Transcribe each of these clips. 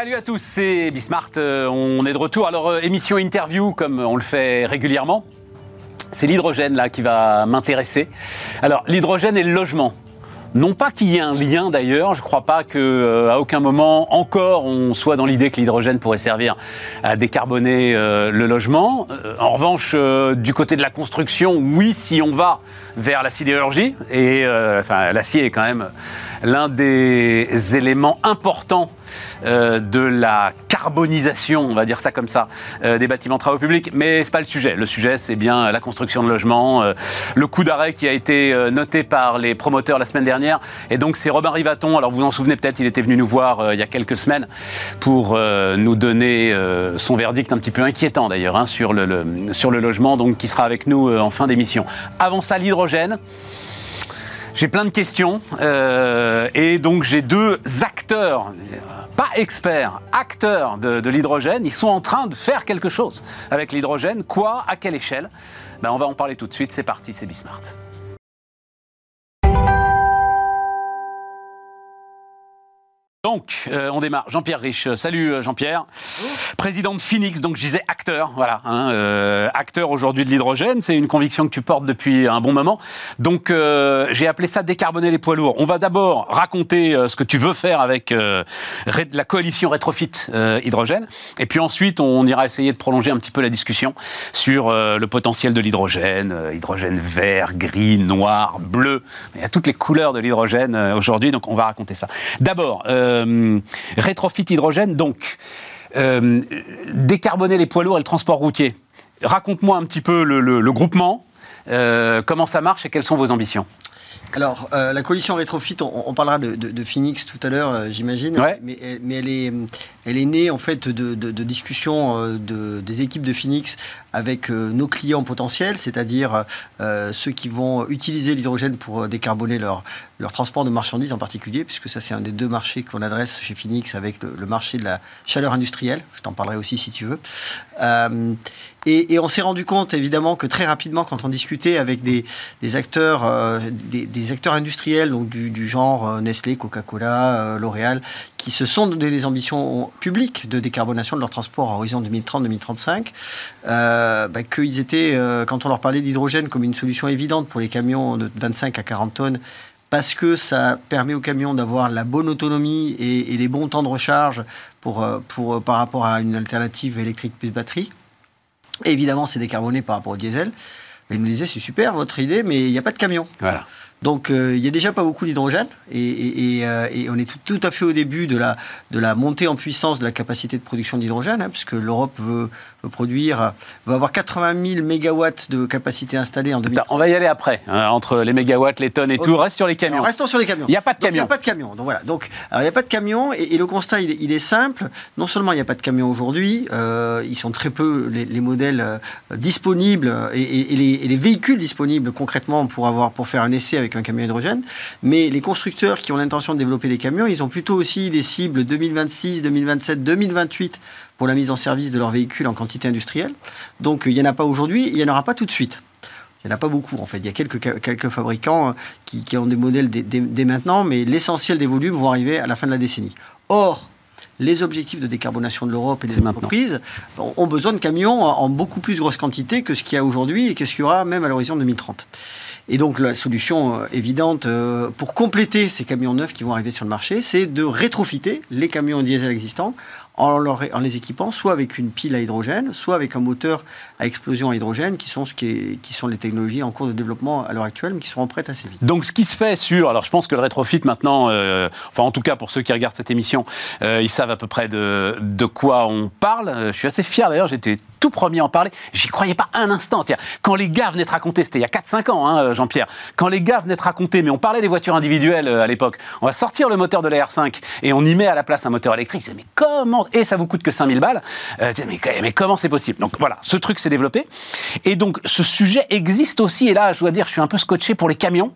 Salut à tous, c'est Bismart. Euh, on est de retour. Alors, euh, émission interview, comme on le fait régulièrement. C'est l'hydrogène là qui va m'intéresser. Alors, l'hydrogène et le logement. Non pas qu'il y ait un lien d'ailleurs, je ne crois pas qu'à euh, aucun moment encore on soit dans l'idée que l'hydrogène pourrait servir à décarboner le logement. En revanche, du côté de la construction, oui, si on va vers la sidérurgie, et enfin l'acier est quand même l'un des éléments importants de la carbonisation, on va dire ça comme ça, des bâtiments travaux publics. Mais c'est pas le sujet. Le sujet, c'est bien la construction de logements, le coup d'arrêt qui a été noté par les promoteurs la semaine dernière et donc c'est Robin Rivaton, alors vous vous en souvenez peut-être, il était venu nous voir euh, il y a quelques semaines pour euh, nous donner euh, son verdict un petit peu inquiétant d'ailleurs hein, sur, le, sur le logement, donc qui sera avec nous en fin d'émission. Avant ça, l'hydrogène. J'ai plein de questions et donc j'ai deux acteurs, pas experts, acteurs de, l'hydrogène. Ils sont en train de faire quelque chose avec l'hydrogène. Quoi? À quelle échelle? Ben, On va en parler tout de suite. C'est parti, c'est Bismart. Donc, euh, on démarre. Jean-Pierre Riche. Salut euh, Jean-Pierre. Président de Phoenix, donc je disais acteur, voilà. Hein, euh, acteur aujourd'hui de l'hydrogène, c'est une conviction que tu portes depuis un bon moment. Donc, j'ai appelé ça décarboner les poids lourds. On va d'abord raconter ce que tu veux faire avec la coalition Rétrofit Hydrogène. Et puis ensuite, on ira essayer de prolonger un petit peu la discussion sur le potentiel de l'hydrogène, hydrogène vert, gris, noir, bleu. Il y a toutes les couleurs de l'hydrogène aujourd'hui, donc on va raconter ça. D'abord, euh, hydrogène, donc euh, décarboner les poids lourds et le transport routier. Raconte-moi un petit peu le, groupement, euh, comment ça marche et quelles sont vos ambitions? Alors, la coalition Rétrofit, on, parlera de, Phoenix tout à l'heure, j'imagine, mais, mais, elle, est, elle est née en fait de, discussions des équipes de Phoenix avec euh, nos clients potentiels, c'est-à-dire euh, ceux qui vont utiliser l'hydrogène pour euh, décarboner leur, leur transport de marchandises en particulier, puisque ça c'est un des deux marchés qu'on adresse chez Phoenix avec le, marché de la chaleur industrielle. Je t'en parlerai aussi si tu veux. Et, on s'est rendu compte évidemment que très rapidement, quand on discutait avec des, acteurs, des, acteurs industriels, donc du, genre Nestlé, Coca-Cola, L'Oréal, qui se sont donné des ambitions publiques de décarbonation de leur transport à horizon 2030-2035. Euh, bah, qu'ils étaient, euh, quand on leur parlait d'hydrogène comme une solution évidente pour les camions de 25 à 40 tonnes, parce que ça permet aux camions d'avoir la bonne autonomie et, les bons temps de recharge euh, pour, par rapport à une alternative électrique plus batterie. Évidemment, c'est décarboné par rapport au diesel. Mais ils nous disaient, c'est super votre idée, mais il n'y a pas de camion. Voilà. Donc il n'y a déjà pas beaucoup d'hydrogène et, on est tout, à fait au début de la, de la montée en puissance de la capacité de production d'hydrogène, hein, puisque l'Europe veut produire, va avoir 80 000 mégawatts de capacité installée en 2030. On va y aller après, hein, entre les mégawatts, les tonnes et tout. Reste sur les camions. restons sur les camions. Il n'y a pas de camions. Il n'y a pas de camions. Donc voilà. Donc, il n'y a pas de camions et, le constat, il est, simple. Non seulement il n'y a pas de camions aujourd'hui, euh, ils sont très peu les, modèles euh, disponibles et, les, véhicules disponibles concrètement pour, avoir, pour faire un essai avec un camion hydrogène. Mais les constructeurs qui ont l'intention de développer des camions, ils ont plutôt aussi des cibles 2026, 2027, 2028 pour la mise en service de leurs véhicules en quantité industrielle. Donc il n'y en a pas aujourd'hui, il n'y en aura pas tout de suite. Il n'y en a pas beaucoup en fait. Il y a quelques, quelques fabricants euh, qui, ont des modèles dès, maintenant, mais l'essentiel des volumes vont arriver à la fin de la décennie. Or, les objectifs de décarbonation de l'Europe et des entreprises ont besoin de camions en beaucoup plus grosse quantité que ce qu'il y a aujourd'hui et que ce qu'il y aura même à l'horizon 2030. Et donc la solution euh, évidente euh, pour compléter ces camions neufs qui vont arriver sur le marché, c'est de rétrofiter les camions diesel existants en, les équipant soit avec une pile à hydrogène, soit avec un moteur à explosion à hydrogène, qui sont, ce qui, qui sont les technologies en cours de développement à l'heure actuelle, mais qui seront prêtes assez vite. Donc ce qui se fait sur, alors je pense que le rétrofit maintenant, euh, enfin en tout cas pour ceux qui regardent cette émission, euh, ils savent à peu près de, de quoi on parle. Euh, je suis assez fier d'ailleurs, j'étais tout premier à en parler. J'y croyais pas un instant. Quand les gars venaient te raconter, c'était il y a 4-5 ans, hein, Jean-Pierre, quand les gars venaient te raconter, mais on parlait des voitures individuelles à l'époque, on va sortir le moteur de la R5 et on y met à la place un moteur électrique. Je disais, mais comment? Et ça vous coûte que 5000 balles. Euh, mais, mais, comment c'est possible? Donc voilà, ce truc s'est développé. Et donc ce sujet existe aussi, et là je dois dire, je suis un peu scotché pour les camions,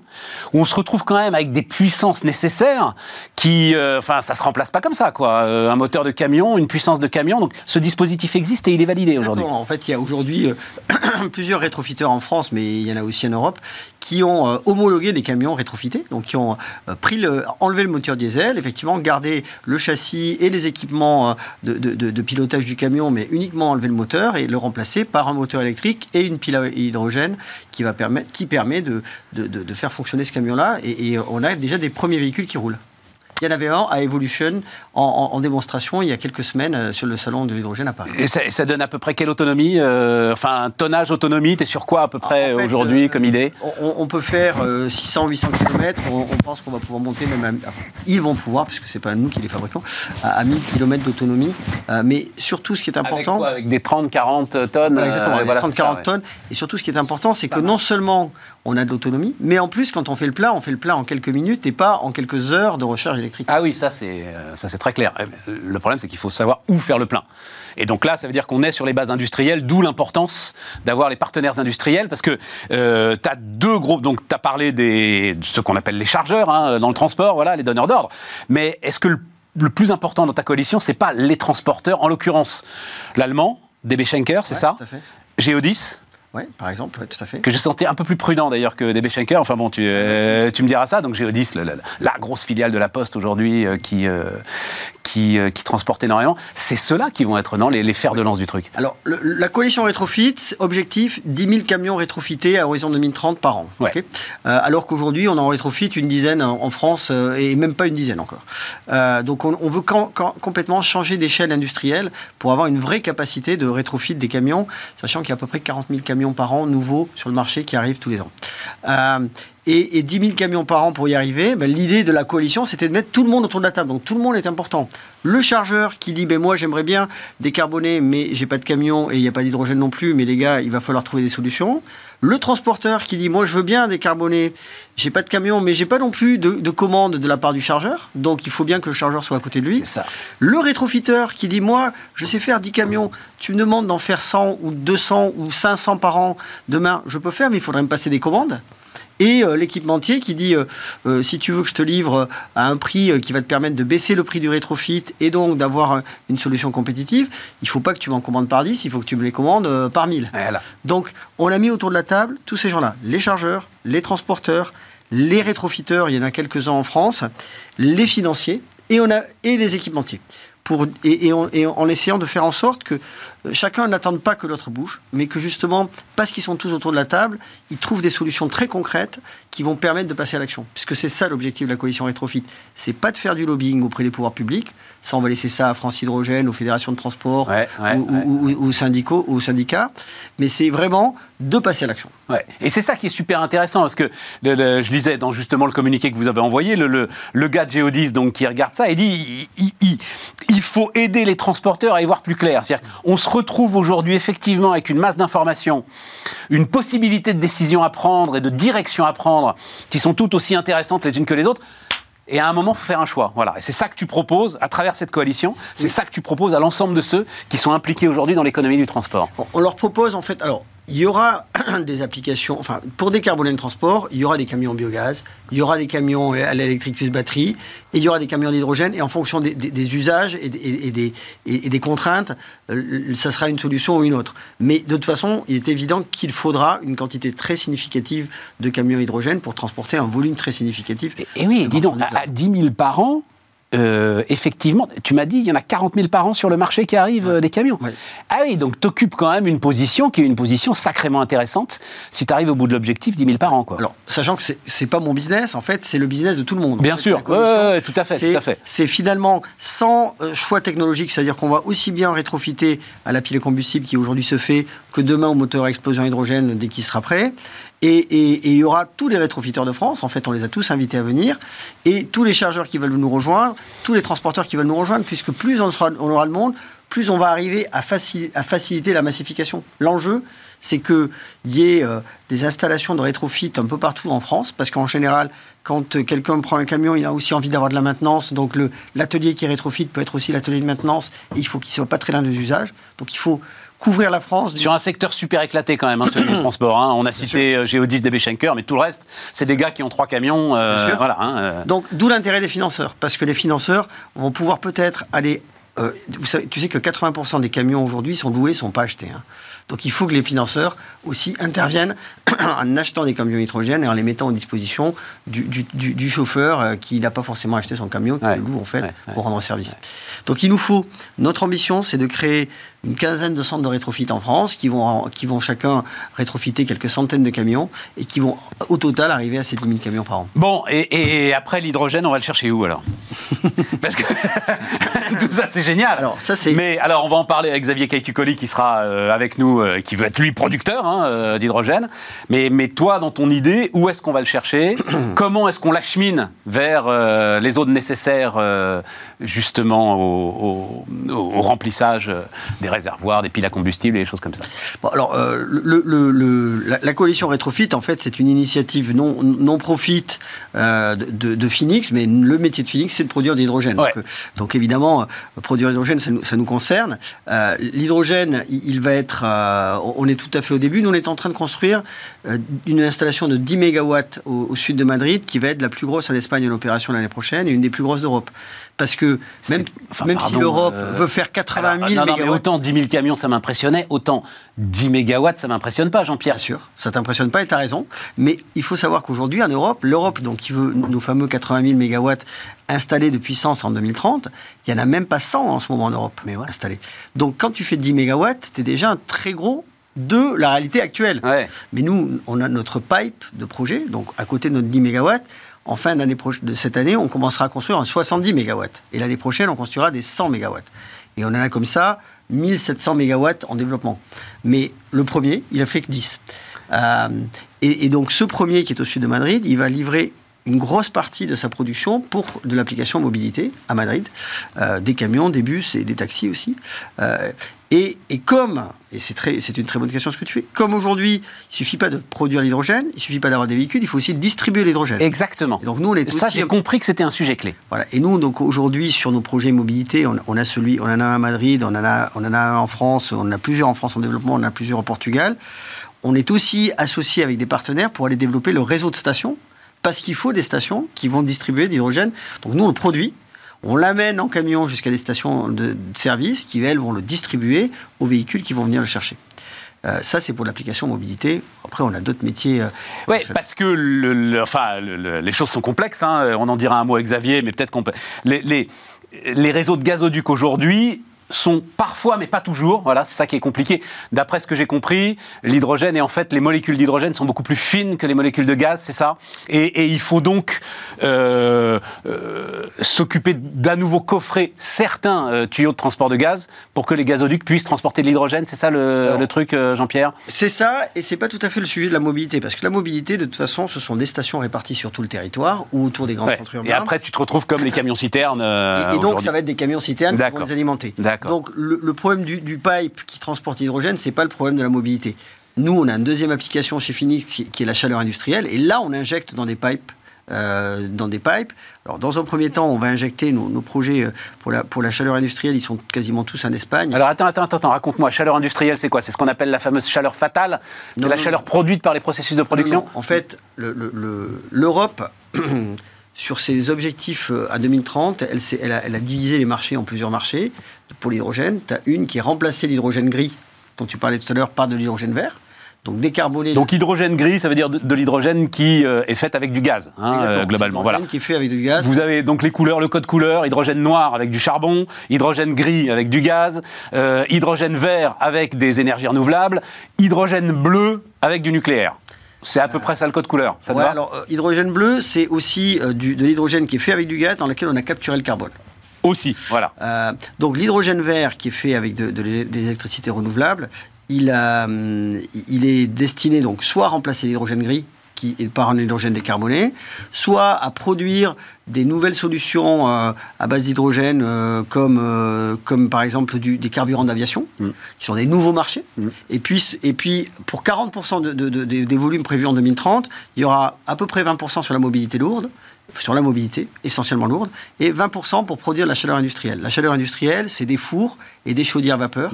où on se retrouve quand même avec des puissances nécessaires qui, euh, enfin, ça se remplace pas comme ça, quoi. Euh, un moteur de camion, une puissance de camion. Donc ce dispositif existe et il est validé aujourd'hui. En fait, il y a aujourd'hui plusieurs rétrofiteurs en France, mais il y en a aussi en Europe, qui ont euh, homologué des camions rétrofités, donc qui ont euh, pris le, enlevé le moteur diesel, effectivement gardé le châssis et les équipements de, pilotage du camion, mais uniquement enlever le moteur et le remplacer par un moteur électrique et une pile à hydrogène qui, va permettre, qui permet de, faire fonctionner ce camion-là. et on a déjà des premiers véhicules qui roulent. Il y en avait un à Evolution en, démonstration il y a quelques semaines euh, sur le salon de l'hydrogène à Paris. Et ça, donne à peu près quelle autonomie euh, Enfin, un tonnage autonomie, es sur quoi à peu près aujourd'hui euh, comme idée? on, peut faire 600-800 km. On, pense qu'on va pouvoir monter même à, Ils vont pouvoir, puisque c'est pas nous qui les fabriquons, à, 1000 km d'autonomie. mais surtout, ce qui est important. Avec, des 30-40 tonnes Exactement, avec 30-40 tonnes. Et surtout, ce qui est important, c'est que non seulement on a de l'autonomie. Mais en plus, quand on fait le plein, on fait le plein en quelques minutes et pas en quelques heures de recharge électrique. Ah oui, ça c'est euh, ça c'est très clair. Le problème, c'est qu'il faut savoir où faire le plein. Et donc là, ça veut dire qu'on est sur les bases industrielles, d'où l'importance d'avoir les partenaires industriels, parce que euh, tu as deux groupes, donc tu as parlé des, de ce qu'on appelle les chargeurs hein, dans le transport, voilà, les donneurs d'ordre. Mais est-ce que le, plus important dans ta coalition, c'est pas les transporteurs, en l'occurrence? L'allemand, DB Schenker, c'est ça? Géodis oui, par exemple, tout à fait. Que je sentais un peu plus prudent d'ailleurs que DB Schenker. Enfin bon, tu, euh, tu me diras ça. Donc Géodis, la, la, grosse filiale de la Poste aujourd'hui, euh, qui, euh, euh, qui, transportent énormément. C'est ceux-là qui vont être non, les, fers de lance du truc. Alors, la coalition rétrofit, objectif 10 000 camions rétrofités à horizon 2030 par an. Alors qu'aujourd'hui, on en rétrofit une dizaine en, France et même pas une dizaine encore. donc, on, veut complètement changer d'échelle industrielle pour avoir une vraie capacité de rétrofit des camions, sachant qu'il y a à peu près 40 000 camions par an nouveaux sur le marché qui arrivent tous les ans et, 10 000 camions par an pour y arriver, ben, l'idée de la coalition, c'était de mettre tout le monde autour de la table. Donc tout le monde est important. Le chargeur qui dit, ben, moi j'aimerais bien décarboner, mais j'ai pas de camion et il n'y a pas d'hydrogène non plus, mais les gars, il va falloir trouver des solutions. Le transporteur qui dit, moi je veux bien décarboner, j'ai pas de camion, mais j'ai pas non plus de, de, commande de la part du chargeur, donc il faut bien que le chargeur soit à côté de lui. Ça. Le rétrofiteur qui dit, moi je sais faire 10 camions, tu me demandes d'en faire 100 ou 200 ou 500 par an, demain je peux faire, mais il faudrait me passer des commandes et euh, l'équipementier qui dit euh, euh, si tu veux que je te livre à un prix qui va te permettre de baisser le prix du rétrofit et donc d'avoir une solution compétitive, il ne faut pas que tu m'en commandes par 10, il faut que tu me les commandes par 1000. Donc on a mis autour de la table tous ces gens-là, les chargeurs, les transporteurs, les rétrofiteurs, il y en a quelques-uns en France, les financiers et, on a, et les équipementiers. Pour, et, et en essayant de faire en sorte que chacun n'attend pas que l'autre bouge, mais que justement, parce qu'ils sont tous autour de la table, ils trouvent des solutions très concrètes qui vont permettre de passer à l'action. Puisque c'est ça l'objectif de la coalition Rétrofit. C'est pas de faire du lobbying auprès des pouvoirs publics. Ça, on va laisser ça à France Hydrogène, aux fédérations de transport, ou, aux, syndicats. Mais c'est vraiment de passer à l'action. Et c'est ça qui est super intéressant, parce que je lisais dans justement le communiqué que vous avez envoyé, le, le, gars de Geodis donc, qui regarde ça, et dit il, il, faut aider les transporteurs à y voir plus clair. C'est-à-dire qu'on se retrouve aujourd'hui effectivement avec une masse d'informations, une possibilité de décision à prendre et de direction à prendre qui sont toutes aussi intéressantes les unes que les autres. Et à un moment, il faut faire un choix. Voilà. Et c'est ça que tu proposes à travers cette coalition. C'est ça que tu proposes à l'ensemble de ceux qui sont impliqués aujourd'hui dans l'économie du transport. On leur propose, en fait, alors, il y aura des applications, enfin, pour décarboner le transport, il y aura des camions en biogaz, il y aura des camions à l'électrique plus batterie, et il y aura des camions d'hydrogène, et en fonction des, usages et, des, et, des, contraintes, euh, ça sera une solution ou une autre. Mais de toute façon, il est évident qu'il faudra une quantité très significative de camions hydrogène pour transporter un volume très significatif. Et, oui, dis donc, à, à 10 000 par an, euh, effectivement, tu m'as dit, il y en a 40 000 par an sur le marché qui arrivent, euh, des camions. Ah oui, donc tu occupes quand même une position qui est une position sacrément intéressante si tu arrives au bout de l'objectif 10 000 par an. Quoi. Alors, sachant que c'est pas mon business, en fait, c'est le business de tout le monde. Bien sûr, tout à fait. C'est finalement sans euh, choix technologique, c'est-à-dire qu'on va aussi bien rétrofiter à la pile combustible qui aujourd'hui se fait que demain au moteur à explosion hydrogène dès qu'il sera prêt. Et, il y aura tous les rétrofiteurs de France, en fait, on les a tous invités à venir, et tous les chargeurs qui veulent nous rejoindre, tous les transporteurs qui veulent nous rejoindre, puisque plus on, aura le monde, plus on va arriver à, faciliter la massification. L'enjeu, c'est qu'il y ait euh, des installations de rétrofit un peu partout en France, parce qu'en général, quand euh, quelqu'un prend un camion, il a aussi envie d'avoir de la maintenance. Donc l'atelier qui rétrofit peut être aussi l'atelier de maintenance, et il faut qu'il ne soit pas très loin des usages. Donc il faut couvrir la France. Sur un secteur super éclaté quand même, hein, celui du transport. Hein. On a cité euh, Géodis, DB Schenker, mais tout le reste, c'est des gars qui ont trois camions. Euh, voilà, hein, euh. Donc d'où l'intérêt des financeurs, parce que les financeurs vont pouvoir peut-être aller tu sais que 80% des camions aujourd'hui sont loués, sont pas achetés. Donc il faut que les financeurs aussi interviennent en achetant des camions hydrogène et en les mettant à disposition du, chauffeur euh, qui n'a pas forcément acheté son camion, qui le loue en fait pour rendre service. Donc il nous faut, notre ambition, c'est de créer une quinzaine de centres de rétrofit en France qui vont, qui vont chacun rétrofiter quelques centaines de camions et qui vont au total arriver à ces 10 000 camions par an. Bon, et, après l'hydrogène, on va le chercher où alors? Parce que tout ça, c'est génial. Alors, ça, c'est... Mais alors, on va en parler avec Xavier Caïtucoli qui sera euh, avec nous, euh, qui veut être lui producteur hein, euh, d'hydrogène. Mais, mais toi, dans ton idée, où est-ce qu'on va le chercher? Comment est-ce qu'on l'achemine vers les zones nécessaires justement au, au remplissage des réservoirs, des piles à combustible et des choses comme ça. Bon, alors, euh, le, la, coalition Rétrofit, en fait, c'est une initiative non, non profit euh, de, de, Phoenix, mais le métier de Phoenix, c'est de produire de l'hydrogène. Donc, évidemment, produire de l'hydrogène, ça, ça, nous concerne. Euh, l'hydrogène, il, va être. on est tout à fait au début. Nous, on est en train de construire une installation de 10 MW au, au, sud de Madrid, qui va être la plus grosse en Espagne en opération l'année prochaine et une des plus grosses d'Europe parce que même, même si l'Europe euh, veut faire 80 000 non, autant 10 000 camions, ça m'impressionnait, autant 10 mégawatts, ça m'impressionne pas, Jean-Pierre. Bien sûr, ça t'impressionne pas et tu as raison. Mais il faut savoir qu'aujourd'hui, en Europe, l'Europe, donc qui veut nos fameux 80 000 mégawatts installés de puissance en 2030, il n'y en a même pas 100 en ce moment en Europe Mais installés. Donc quand tu fais 10 mégawatts, tu es déjà un très gros de la réalité actuelle. Mais nous, on a notre pipe de projet, donc à côté de notre 10 mégawatts, en fin d'année de cette année, on commencera à construire en 70 MW. Et l'année prochaine, on construira des 100 MW. Et on en a comme ça 1700 MW en développement. Mais le premier, il a fait que 10. Euh, et, donc ce premier qui est au sud de Madrid, il va livrer une grosse partie de sa production pour de l'application mobilité à Madrid, euh, des camions, des bus et des taxis aussi. Euh, et, comme, et c'est une très bonne question ce que tu fais, comme aujourd'hui, il ne suffit pas de produire l'hydrogène, il ne suffit pas d'avoir des véhicules, il faut aussi distribuer l'hydrogène. Exactement. donc nous, on est Ça, j'ai compris que c'était un sujet clé. Voilà. Et nous, donc aujourd'hui, sur nos projets mobilité, on, a celui, on en a un à Madrid, on en a, on en a un en France, on en a plusieurs en France en développement, on en a plusieurs au Portugal. On est aussi associé avec des partenaires pour aller développer le réseau de stations, parce qu'il faut des stations qui vont distribuer de l'hydrogène. Donc nous, on le produit, on l'amène en camion jusqu'à des stations de, service qui, elles, vont le distribuer aux véhicules qui vont venir le chercher. Euh, ça, c'est pour l'application mobilité. Après, on a d'autres métiers. Euh, oui, parce que le, enfin, les choses sont complexes. Hein. On en dira un mot Xavier, mais peut-être qu'on peut. Les, les, les réseaux de gazoducs aujourd'hui sont parfois, mais pas toujours, voilà, c'est ça qui est compliqué. D'après ce que j'ai compris, l'hydrogène et en fait les molécules d'hydrogène sont beaucoup plus fines que les molécules de gaz, c'est ça? Et, il faut donc euh, euh, s'occuper d'à nouveau coffrer certains euh, tuyaux de transport de gaz pour que les gazoducs puissent transporter de l'hydrogène, c'est ça le, truc, Jean-Pierre? C'est ça, et c'est pas tout à fait le sujet de la mobilité, parce que la mobilité, de toute façon, ce sont des stations réparties sur tout le territoire ou autour des grands centres urbains. Et après, tu te retrouves comme les camions citernes. et, donc, ça va être des camions citernes qui vont les alimenter. Donc le, problème du, pipe qui transporte l'hydrogène, c'est pas le problème de la mobilité. Nous, on a une deuxième application chez Phoenix qui, est la chaleur industrielle, et là, on injecte dans des pipes. Euh, dans des pipes. Alors, dans un premier temps, on va injecter nos, projets euh, pour la, pour la chaleur industrielle, ils sont quasiment tous en Espagne. Alors, attends, attends, attends, raconte-moi, chaleur industrielle, c'est quoi? C'est ce qu'on appelle la fameuse chaleur fatale? C'est la chaleur produite par les processus de production? En fait, l'Europe. sur ses objectifs euh, à 2030, elle, elle, a, elle, a, divisé les marchés en plusieurs marchés. Pour l'hydrogène, tu as une qui est remplacé l'hydrogène gris, dont tu parlais tout à l'heure, par de l'hydrogène vert. Donc décarboné. Donc hydrogène gris, ça veut dire de, l'hydrogène qui euh, est fait avec du gaz, hein, euh, globalement. Voilà. Qui est fait avec du gaz. Vous avez donc les couleurs, le code couleur, hydrogène noir avec du charbon, hydrogène gris avec du gaz, hydrogène vert avec des énergies renouvelables, hydrogène bleu avec du nucléaire. C'est à peu près ça le code couleur. Ça alors, euh, hydrogène bleu, c'est aussi euh, du, de l'hydrogène qui est fait avec du gaz dans lequel on a capturé le carbone. Aussi, voilà. Euh, donc l'hydrogène vert qui est fait avec de, l'électricité renouvelable, il, il est destiné donc soit à remplacer l'hydrogène gris qui est par un hydrogène décarboné, soit à produire des nouvelles solutions euh, à base d'hydrogène, euh, comme, euh, comme par exemple du, des carburants d'aviation, mm. qui sont des nouveaux marchés. Mm. Et, puis, et puis, pour 40% de, des volumes prévus en 2030, il y aura à peu près 20% sur la mobilité lourde, sur la mobilité, essentiellement lourde, et 20% pour produire la chaleur industrielle. La chaleur industrielle, c'est des fours et des chaudières vapeur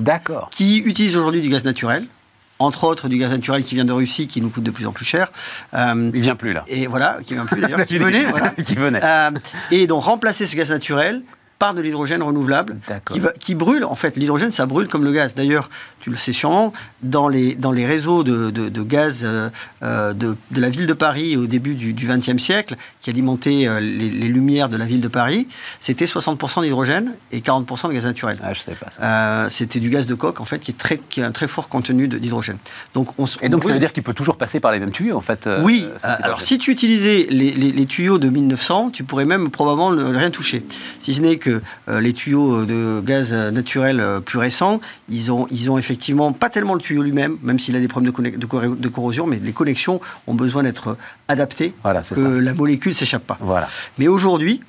qui utilisent aujourd'hui du gaz naturel, entre autres du gaz naturel qui vient de Russie, qui nous coûte de plus en plus cher. Euh, il vient plus là. Et voilà, qui vient plus d'ailleurs, qui venait. qui venait. Euh, et donc remplacer ce gaz naturel par de l'hydrogène renouvelable qui, qui, brûle. En fait, l'hydrogène, ça brûle comme le gaz. D'ailleurs, tu le sais sûrement, dans les, dans les réseaux de, de, gaz euh, euh, de, de, la ville de Paris au début du XXe siècle, qui alimentaient euh, les, les, lumières de la ville de Paris, c'était 60% d'hydrogène et 40% de gaz naturel. Ah, je sais pas ça. c'était du gaz de coque, en fait, qui, est très, qui a un très fort contenu d'hydrogène. Donc, on, et donc, ça veut dire qu'il peut toujours passer par les mêmes tuyaux, en fait Oui. alors, si tu utilisais les, les, les, tuyaux de 1900, tu pourrais même probablement ne rien toucher. Si ce n'est que les tuyaux de gaz naturel plus récents, ils ont, ils ont effectivement pas tellement le tuyau lui-même, même s'il a des problèmes de, corrosion, mais les connexions ont besoin d'être adaptées, voilà, que la molécule s'échappe pas. Voilà. Mais aujourd'hui,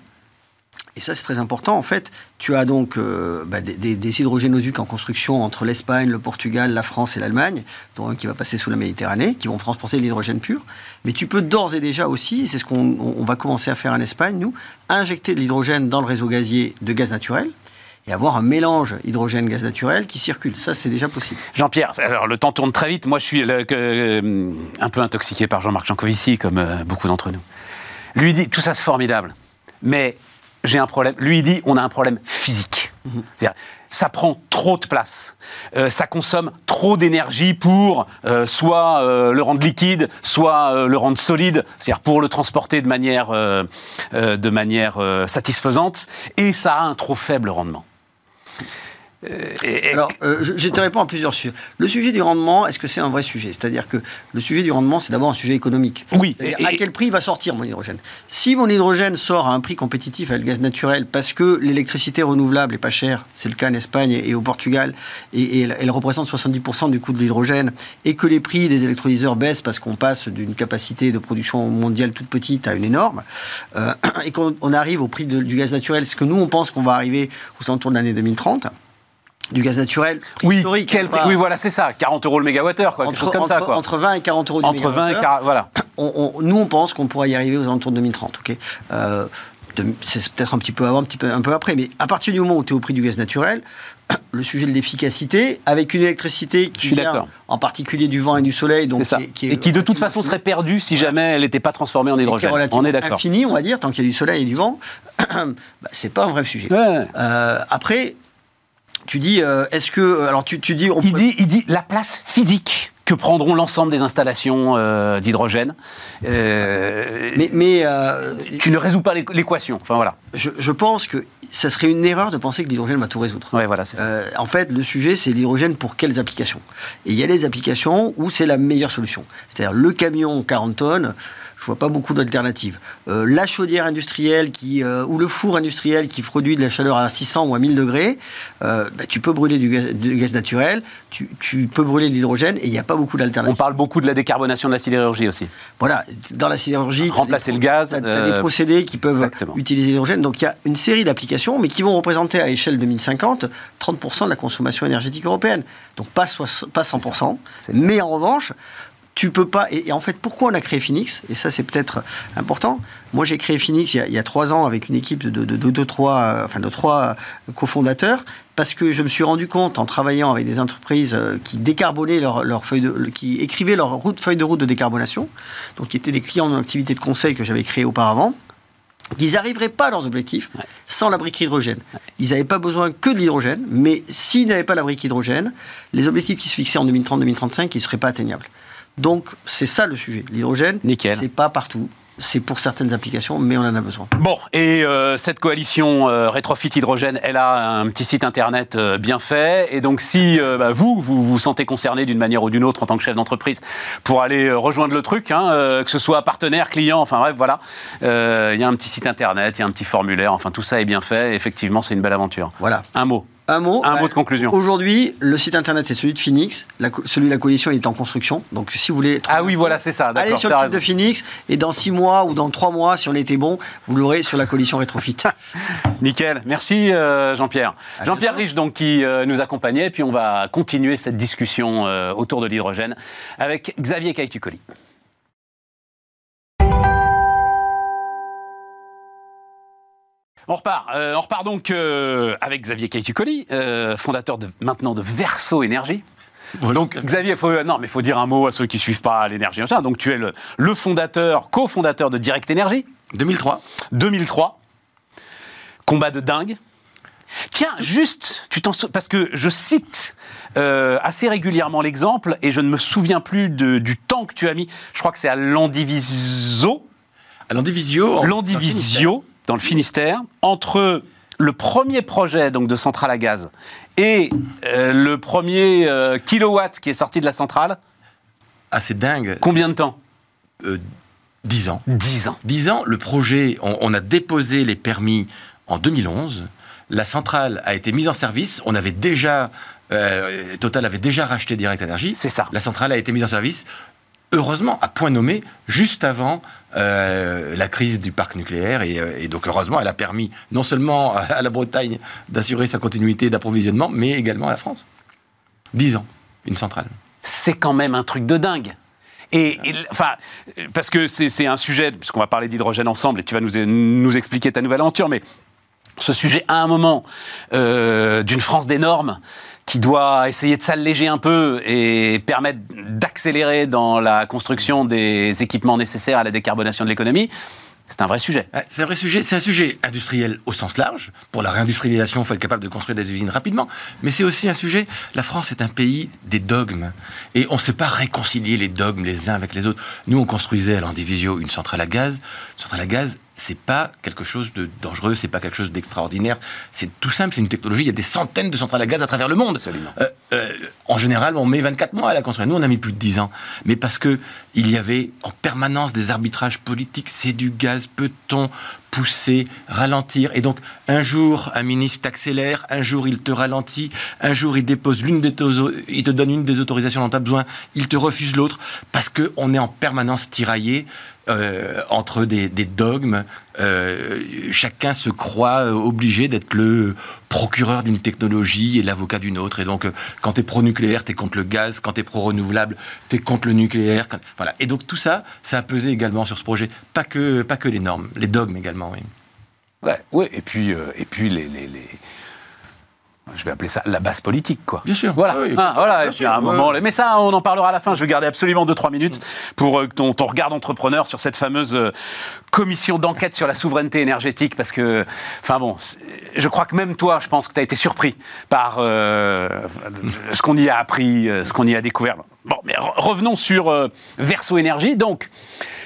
et ça, c'est très important. En fait, tu as donc euh, bah, des, des, hydrogénoducs en construction entre l'Espagne, le Portugal, la France et l'Allemagne, dont un qui va passer sous la Méditerranée, qui vont transporter de l'hydrogène pur. Mais tu peux d'ores et déjà aussi, c'est ce qu'on va commencer à faire en Espagne, nous, injecter de l'hydrogène dans le réseau gazier de gaz naturel et avoir un mélange hydrogène-gaz naturel qui circule. Ça, c'est déjà possible. Jean-Pierre, alors le temps tourne très vite. Moi, je suis euh, un peu intoxiqué par Jean-Marc Jancovici, comme euh, beaucoup d'entre nous. Lui dit, tout ça c'est formidable, mais j'ai un problème. Lui il dit, on a un problème physique. Mhm. C'est-à-dire, ça prend trop de place, euh, ça consomme trop d'énergie pour soit le rendre liquide, soit le rendre solide, c'est-à-dire pour le transporter de manière, de manière satisfaisante, et ça a un trop faible rendement. Euh, Alors, euh, je, te réponds à plusieurs sujets. Le sujet du rendement, est-ce que c'est un vrai sujet? C'est-à-dire que le sujet du rendement, c'est d'abord un sujet économique. Oui. à quel prix va sortir mon hydrogène? Si mon hydrogène sort à un prix compétitif avec le gaz naturel, parce que l'électricité renouvelable est pas chère, c'est le cas en Espagne et au Portugal, et, elle, représente 70% du coût de l'hydrogène, et que les prix des électrolyseurs baissent parce qu'on passe d'une capacité de production mondiale toute petite à une énorme, euh, et qu'on arrive au prix du gaz naturel, ce que nous on pense qu'on va arriver aux alentours de l'année 2030 du gaz naturel. Oui, quel prix oui, voilà, c'est ça. 40 euros le mégawattheure, quoi, entre, comme ça. Quoi. Entre 20 et 40 euros Entre 20 et 40, voilà. nous, on pense qu'on pourra y arriver aux alentours de 2030, ok euh, c'est peut-être un petit peu avant, un petit peu, un peu après, mais à partir du moment où tu es au prix du gaz naturel, le sujet de l'efficacité, avec une électricité qui vient en particulier du vent et du soleil, donc Qui et qui de toute façon serait perdue si jamais elle n'était pas transformée en hydrogène. on est d'accord. Infini, on va dire, tant qu'il y a du soleil et du vent, bah, c'est pas un vrai sujet. Euh, après, tu dis, euh, est-ce que. Euh, alors, tu, tu dis, il dit. Il dit la place physique que prendront l'ensemble des installations euh, d'hydrogène. mais. mais tu ne résous pas l'équation. Enfin, voilà. Je, je, pense que ça serait une erreur de penser que l'hydrogène va tout résoudre. Ouais, voilà, c'est ça. en fait, le sujet, c'est l'hydrogène pour quelles applications Et il y a des applications où c'est la meilleure solution. C'est-à-dire le camion 40 tonnes je vois pas beaucoup d'alternatives. Euh, la chaudière industrielle qui, euh, ou le four industriel qui produit de la chaleur à 600 ou à 1000 degrés, euh, bah, tu peux brûler du gaz, naturel, tu, peux brûler de l'hydrogène et il n'y a pas beaucoup d'alternatives. On parle beaucoup de la décarbonation de la sidérurgie aussi. Voilà, dans la sidérurgie. Remplacer le gaz. Tu as, des procédés qui peuvent utiliser l'hydrogène. Donc il y a une série d'applications, mais qui vont représenter à échelle 2050 30% de la consommation énergétique européenne. Donc pas, pas 100%, mais en revanche, tu peux pas. Et, en fait, pourquoi on a créé Phoenix Et ça, c'est peut-être important. Moi, j'ai créé Phoenix il y, a, trois ans avec une équipe de, de, trois, euh, enfin, de trois cofondateurs parce que je me suis rendu compte en travaillant avec des entreprises euh, qui décarbonaient leur, leur feuille de, qui écrivaient leur route, feuille de route de décarbonation, donc qui étaient des clients en activité de conseil que j'avais créé auparavant qu'ils n'arriveraient pas à leurs objectifs sans la brique hydrogène. Ils n'avaient pas besoin que de l'hydrogène, mais s'ils n'avaient pas la brique hydrogène, les objectifs qui se fixaient en 2030-2035, ils ne seraient pas atteignables. Donc c'est ça le sujet. L'hydrogène, c'est pas partout c'est pour certaines applications, mais on en a besoin. Bon, et euh, cette coalition euh, Retrofit Hydrogène, elle a un petit site internet euh, bien fait. Et donc, si bah, vous, vous vous sentez concerné d'une manière ou d'une autre en tant que chef d'entreprise pour aller rejoindre le truc, hein, que ce soit partenaire, client, enfin bref, voilà, il y a un petit site internet, il y a un petit formulaire, enfin tout ça est bien fait. Effectivement, c'est une belle aventure. Voilà. Un mot. Un mot. Un mot de conclusion. Aujourd'hui, le site internet, c'est celui de Phoenix. celui de la coalition est en construction. Donc, si vous voulez. Ah oui, voilà, c'est ça. Allez sur le site de Phoenix et dans six mois ou dans trois mois, si on était bon, vous l'aurez sur la coalition Retrofit. Nickel. Merci, euh, Jean-Pierre. Jean-Pierre Riche, donc, qui euh, nous accompagnait. Et puis, on va continuer cette discussion euh, autour de l'hydrogène avec Xavier Caïtucoli. On repart. Euh, on repart donc euh, avec Xavier Caïtucoli, euh, fondateur de, maintenant de Verso Énergie. donc Xavier, faut, non, mais faut dire un mot à ceux qui suivent pas l'énergie. Donc tu es le, le fondateur, cofondateur de Direct Énergie. 2003. 2003. Combat de dingue. Tiens, juste, tu t'en parce que je cite euh, assez régulièrement l'exemple et je ne me souviens plus du temps que tu as mis. Je crois que c'est à Landiviso. À Landivisio. Landivisio, dans le Finistère, entre le premier projet donc de centrale à gaz et euh, le premier euh, kilowatt qui est sorti de la centrale. Ah, c'est dingue. Combien de temps? 10 ans. 10 ans. 10 ans, le projet, on, a déposé les permis en 2011. La centrale a été mise en service. On avait déjà, euh, Total avait déjà racheté Direct Energy. C'est ça. La centrale a été mise en service heureusement, à point nommé, juste avant euh, la crise du parc nucléaire. Euh, et, donc, heureusement, elle a permis non seulement à la Bretagne d'assurer sa continuité d'approvisionnement, mais également à la France. 10 ans, une centrale. C'est quand même un truc de dingue. Et, enfin, parce que c'est un sujet, puisqu'on va parler d'hydrogène ensemble, et tu vas nous, nous expliquer ta nouvelle aventure, mais ce sujet à un moment euh, d'une France des normes qui doit essayer de s'alléger un peu et permettre d'accélérer dans la construction des équipements nécessaires à la décarbonation de l'économie, c'est un vrai sujet. C'est un vrai sujet. C'est un sujet industriel au sens large. Pour la réindustrialisation, il faut être capable de construire des usines rapidement. Mais c'est aussi un sujet. La France est un pays des dogmes. Et on ne sait pas réconcilier les dogmes les uns avec les autres. Nous, on construisait à l'Andivisio une centrale à gaz. Une centrale à gaz, c'est pas quelque chose de dangereux, c'est pas quelque chose d'extraordinaire. C'est tout simple, c'est une technologie. Il y a des centaines de centrales à gaz à travers le monde. Euh, euh, en général, on met 24 mois à la construire. Nous, on a mis plus de 10 ans. Mais parce que il y avait en permanence des arbitrages politiques. C'est du gaz, peut-on pousser, ralentir? Et donc, un jour, un ministre t'accélère, un jour, il te ralentit, un jour, il dépose l'une des il te donne une des autorisations dont tu as besoin, il te refuse l'autre, parce qu'on est en permanence tiraillé euh, entre des, dogmes. Euh, chacun se croit euh, obligé d'être le procureur d'une technologie et l'avocat d'une autre. Et donc, quand tu es pro-nucléaire, tu es contre le gaz. Quand tu es pro-renouvelable, tu es contre le nucléaire. Voilà. Et donc, tout ça, ça a pesé également sur ce projet. Pas que, pas que les normes, les dogmes également, oui. Ouais, ouais et puis, et puis les je vais appeler ça la base politique, quoi. Bien sûr. Voilà. Ah, voilà. un moment. Mais ça, on en parlera à la fin. Je vais garder absolument 2-3 minutes pour euh, ton, ton, regard d'entrepreneur sur cette fameuse euh, commission d'enquête sur la souveraineté énergétique, parce que, enfin bon, je crois que même toi, je pense que tu as été surpris par euh, ce qu'on y a appris, ce qu'on y a découvert. Bon, mais revenons sur Verso Énergie. Donc,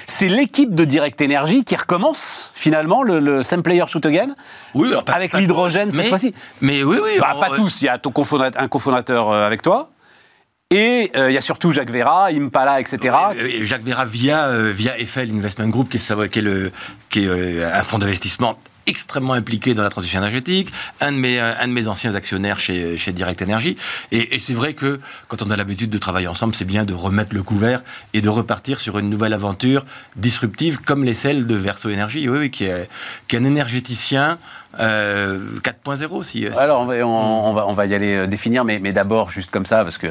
c'est l'équipe de Direct Energy qui recommence finalement le, le Same Player Shoot Again oui, avec l'hydrogène cette fois-ci. Mais oui, oui. Bah, pas tous. Il y a ton un cofondateur euh, avec toi. Et euh, il y a surtout Jacques Vera, Impala, etc. Jacques Vera via, euh, via Eiffel Investment Group, qui est, qui est, le, qui est un fonds d'investissement extrêmement impliqué dans la transition énergétique, un de mes, un de mes anciens actionnaires chez, chez Direct Energy. Et, c'est vrai que quand on a l'habitude de travailler ensemble, c'est bien de remettre le couvert et de repartir sur une nouvelle aventure disruptive comme les celles de Verso Énergie, oui, qui, est, qui est un énergéticien 4.0 euh, aussi. Alors, on va, on, va, y aller euh, définir, mais, mais d'abord, juste comme ça, parce que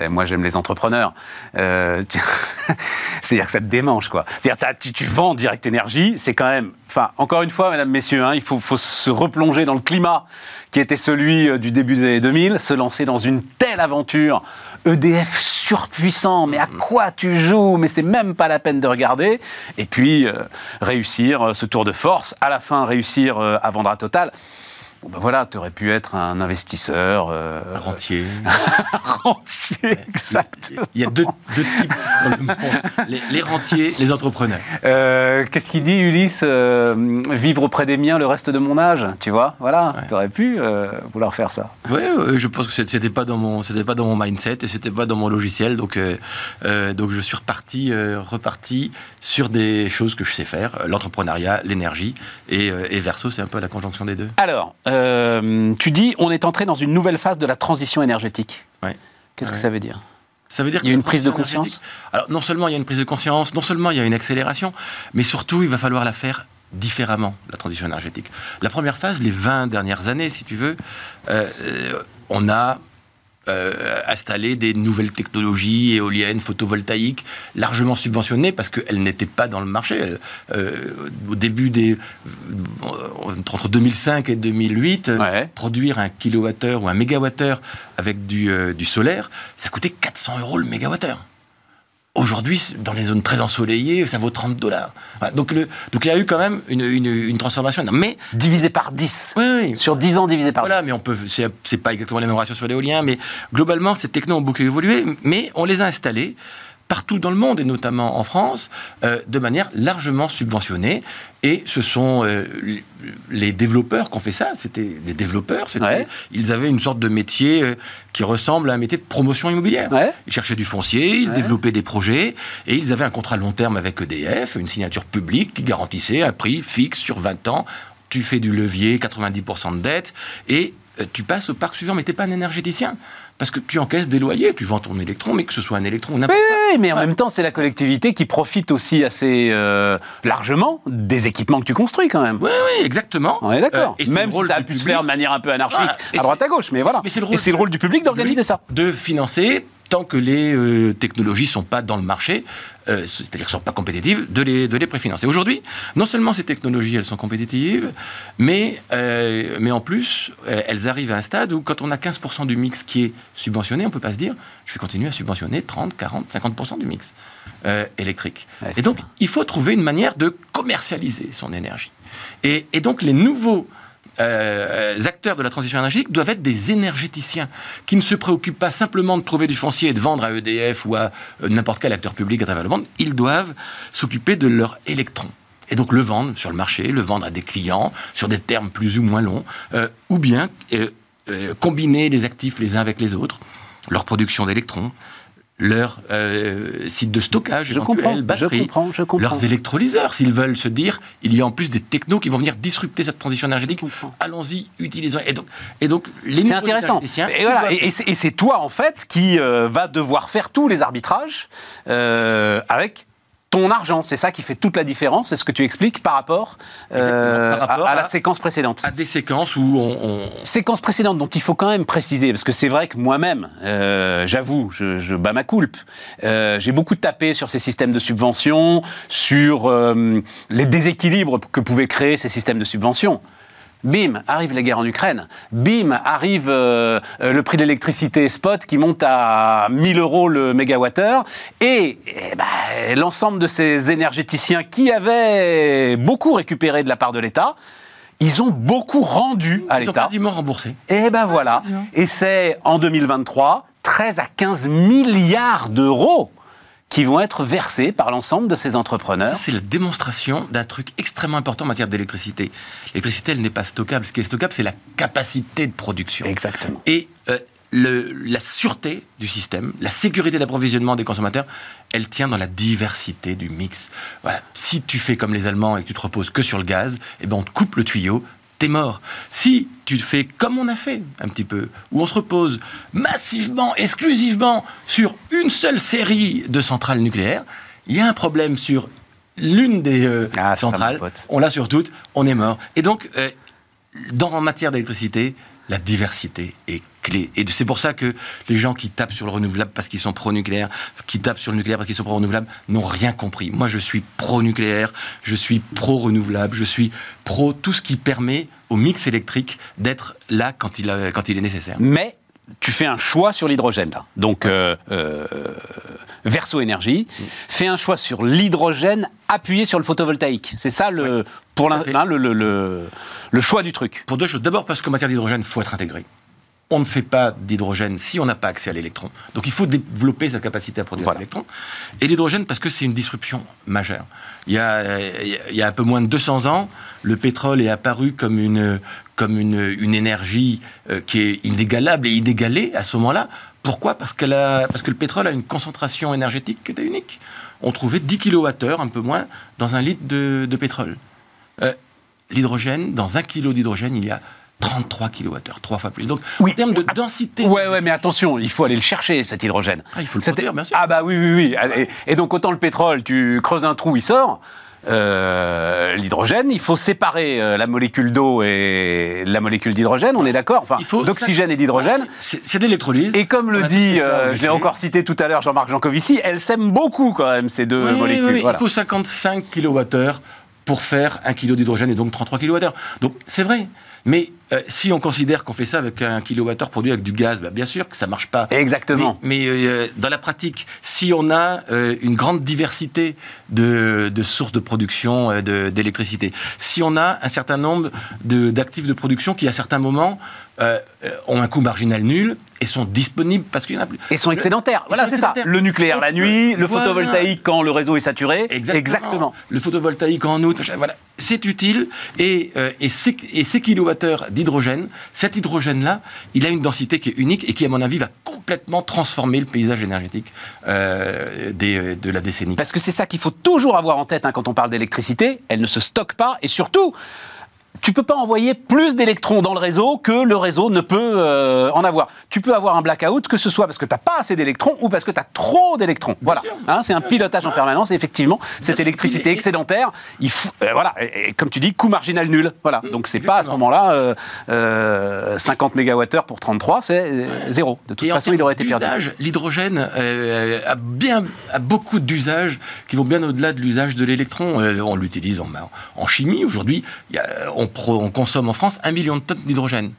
euh, moi, j'aime les entrepreneurs. C'est-à-dire que ça te démange, quoi. C'est-à-dire, tu, tu, vends Direct Énergie, c'est quand même. Enfin, encore une fois, mesdames, messieurs, hein, il faut, faut, se replonger dans le climat qui était celui du début des années 2000, se lancer dans une telle aventure EDF surpuissant, mais à quoi tu joues? Mais c'est même pas la peine de regarder. Et puis, euh, réussir euh, ce tour de force, à la fin réussir euh, à vendre à Total. Ben voilà, tu aurais pu être un investisseur. Euh, rentier. rentier, exact. Il y a deux, types les, rentiers, les entrepreneurs. Euh, qu'est-ce qu'il dit, Ulysse euh, Vivre auprès des miens le reste de mon âge, tu vois? Voilà, tu aurais pu vouloir faire ça. Oui, je pense que c'était pas dans mon, c'était pas dans mon mindset et c'était pas dans mon logiciel, donc donc je suis reparti, reparti sur des choses que je sais faire, l'entrepreneuriat, l'énergie et, et Verso, c'est un peu la conjonction des deux. Alors. Euh, tu dis on est entré dans une nouvelle phase de la transition énergétique. Qu'est-ce que ça veut dire? Ça veut dire qu'il y a une prise de conscience? Alors, non seulement il y a une prise de conscience, non seulement il y a une accélération, mais surtout, il va falloir la faire différemment, la transition énergétique. La première phase, les 20 dernières années, si tu veux, euh, euh, on a euh, installer des nouvelles technologies éoliennes, photovoltaïques, largement subventionnées parce qu'elles n'étaient pas dans le marché. Euh, au début des. Euh, entre 2005 et 2008, produire un kilowattheure ou un mégawattheure avec du, du solaire, ça coûtait 400 euros le mégawattheure. Aujourd'hui, dans les zones très ensoleillées, ça vaut 30 dollars. donc, le, donc il y a eu quand même une, une, transformation. Mais divisé par 10. Oui, oui. Sur 10 ans divisé par voilà, mais on peut. C'est pas exactement les mêmes ratios sur l'éolien, mais globalement, ces technos ont beaucoup évolué, mais on les a installés partout dans le monde, et notamment en France, euh, de manière largement subventionnée. Et ce sont euh, les développeurs qui ont fait ça. C'était des développeurs. Ils avaient une sorte de métier euh, qui ressemble à un métier de promotion immobilière. Ils cherchaient du foncier, ils développaient des projets, et ils avaient un contrat long terme avec EDF, une signature publique qui garantissait un prix fixe sur 20 ans. Tu fais du levier, 90% de dette, et tu passes au parc suivant, mais tu n'es pas un énergéticien parce que tu encaisses des loyers, tu vends ton électron, mais que ce soit un électron ou n'importe quoi. Oui, mais en même temps, c'est la collectivité qui profite aussi assez euh, largement des équipements que tu construis quand même. Oui, oui, exactement. On est d'accord. Euh, même si ça a pu se faire de manière un peu anarchique à droite à gauche, mais voilà. et c'est le rôle du public d'organiser ça. De financer tant que les euh, technologies ne sont pas dans le marché, euh, c'est-à-dire qu'elles ne sont pas compétitives, de les, de les préfinancer. Aujourd'hui, non seulement ces technologies, elles sont compétitives, mais, euh, mais en plus, elles arrivent à un stade où quand on a 15% du mix qui est subventionné, on ne peut pas se dire, je vais continuer à subventionner 30, 40, 50% du mix électrique. et donc, il faut trouver une manière de commercialiser son énergie. Et, et donc, les nouveaux euh, acteurs de la transition énergétique doivent être des énergéticiens qui ne se préoccupent pas simplement de trouver du foncier et de vendre à EDF ou à euh, n'importe quel acteur public à travers le monde. Ils doivent s'occuper de leurs électrons. Et donc le vendre sur le marché, le vendre à des clients sur des termes plus ou moins longs, euh, ou bien combiner les actifs les uns avec les autres, leur production d'électrons, leur euh, site de stockage, je comprends, batterie, leurs électrolyseurs, s'ils veulent se dire, il y a en plus des technos qui vont venir disrupter cette transition énergétique. Allons-y, utilisons. Et donc, et donc les c'est intéressant. Et, voilà, et, c'est toi en fait qui euh, va devoir faire tous les arbitrages euh, avec ton argent. C'est ça qui fait toute la différence, c'est ce que tu expliques par rapport, euh, à, la séquence précédente. À des séquences où on, Séquence précédente dont il faut quand même préciser, parce que c'est vrai que moi-même, euh, j'avoue, je, bats ma coulpe, euh, j'ai beaucoup tapé sur ces systèmes de subvention, sur les déséquilibres que pouvaient créer ces systèmes de subvention. Bim, arrive la guerre en Ukraine. Bim, arrive euh, euh, le prix de l'électricité spot qui monte à 1000 euros le mégawattheure. Et, eh ben, l'ensemble de ces énergéticiens qui avaient beaucoup récupéré de la part de l'État, ils ont beaucoup rendu à l'État. Ils ont quasiment remboursé. Et ben voilà. Et c'est en 2023 13 à 15 milliards d'euros qui vont être versés par l'ensemble de ces entrepreneurs. Ça, c'est la démonstration d'un truc extrêmement important en matière d'électricité. L'électricité, elle n'est pas stockable. Ce qui est stockable, c'est la capacité de production. Exactement. Et euh, le, la sûreté du système, la sécurité d'approvisionnement des consommateurs, elle tient dans la diversité du mix. Voilà. Si tu fais comme les Allemands et que tu te reposes que sur le gaz, eh ben on te coupe le tuyau, t'es mort. Si tu fais comme on a fait un petit peu, où on se repose massivement, exclusivement sur une seule série de centrales nucléaires, il y a un problème sur l'une des euh, ah, centrales, on l'a sur toutes, on est mort. Et donc, euh, dans en matière d'électricité, la diversité est clé. Et c'est pour ça que les gens qui tapent sur le renouvelable parce qu'ils sont pro-nucléaire, qui tapent sur le nucléaire parce qu'ils sont pro-renouvelable, n'ont rien compris. Moi, je suis pro-nucléaire, je suis pro-renouvelable, je suis pro tout ce qui permet au mix électrique d'être là quand il, quand il est nécessaire. Mais tu fais un choix sur l'hydrogène là. Donc euh, euh, Verso Énergie mm. fait un choix sur l'hydrogène appuyé sur le photovoltaïque. C'est ça le pour hein, le, le, le, choix du truc. Pour deux choses. D'abord parce qu'en matière d'hydrogène, il faut être intégré on ne fait pas d'hydrogène si on n'a pas accès à l'électron. Donc il faut développer sa capacité à produire l'électron. Et l'hydrogène, parce que c'est une disruption majeure. Il y, a, il y, a, un peu moins de 200 ans, le pétrole est apparu comme une, comme une, une énergie euh, qui est inégalable et inégalée à ce moment-là. Pourquoi? Parce, qu'elle a, parce que le pétrole a une concentration énergétique qui était unique. On trouvait 10 kWh, un peu moins, dans un litre de, de pétrole. Euh, l'hydrogène, dans un kilo d'hydrogène, il y a 33 kWh, trois fois plus. Donc, en termes de densité. Ouais, ouais, mais attention, il faut aller le chercher, cet hydrogène. Ah, il faut le produire, bien sûr. Ah, bah oui, oui, oui. Et, donc, autant le pétrole, tu creuses un trou, il sort. Euh, l'hydrogène, il faut séparer euh, la molécule d'eau et la molécule d'hydrogène, on est d'accord Enfin, d'oxygène et d'hydrogène. C'est d'électrolyse. Et comme le dit, euh, je l'ai encore cité tout à l'heure, Jean-Marc Jancovici, elles s'aiment beaucoup quand même, ces deux molécules. Oui, Il faut 55 kWh pour faire un kilo d'hydrogène et donc 33 kWh. Donc c'est vrai. Mais euh, si on considère qu'on fait ça avec un kilowattheure produit avec du gaz, bah, bien sûr que ça marche pas. Exactement. Mais, euh, dans la pratique, si on a euh, une grande diversité de, sources de production d'électricité, si on a un certain nombre d'actifs de, production qui, à certains moments, ont un coût marginal nul et sont disponibles parce qu'il y en a plus. Et sont excédentaires. voilà, c'est ça. Le nucléaire la nuit, le photovoltaïque quand le réseau est saturé. Exactement. Le photovoltaïque en août. Voilà. C'est utile et, et, ces, et ces kilowattheures d'hydrogène, cet hydrogène-là, il a une densité qui est unique et qui, à mon avis, va complètement transformer le paysage énergétique euh, de la décennie. Parce que c'est ça qu'il faut toujours avoir en tête hein, quand on parle d'électricité. Elle ne se stocke pas et surtout, tu peux pas envoyer plus d'électrons dans le réseau que le réseau ne peut euh, en avoir. Tu peux avoir un blackout, que ce soit parce que tu n'as pas assez d'électrons ou parce que tu as trop d'électrons. Voilà. Hein, c'est un pilotage en permanence. Et effectivement, cette électricité excédentaire, il faut, euh, voilà, et, comme tu dis, coût marginal nul. Voilà. Mm, Donc c'est pas à ce moment-là 50 euh, MWh pour 33, c'est zéro. De toute façon, il aurait été perdu. L'hydrogène a, bien, a beaucoup d'usages qui vont bien au-delà de l'usage de l'électron. on l'utilise en, en, chimie. Aujourd'hui, on on, consomme en France un million de tonnes d'hydrogène.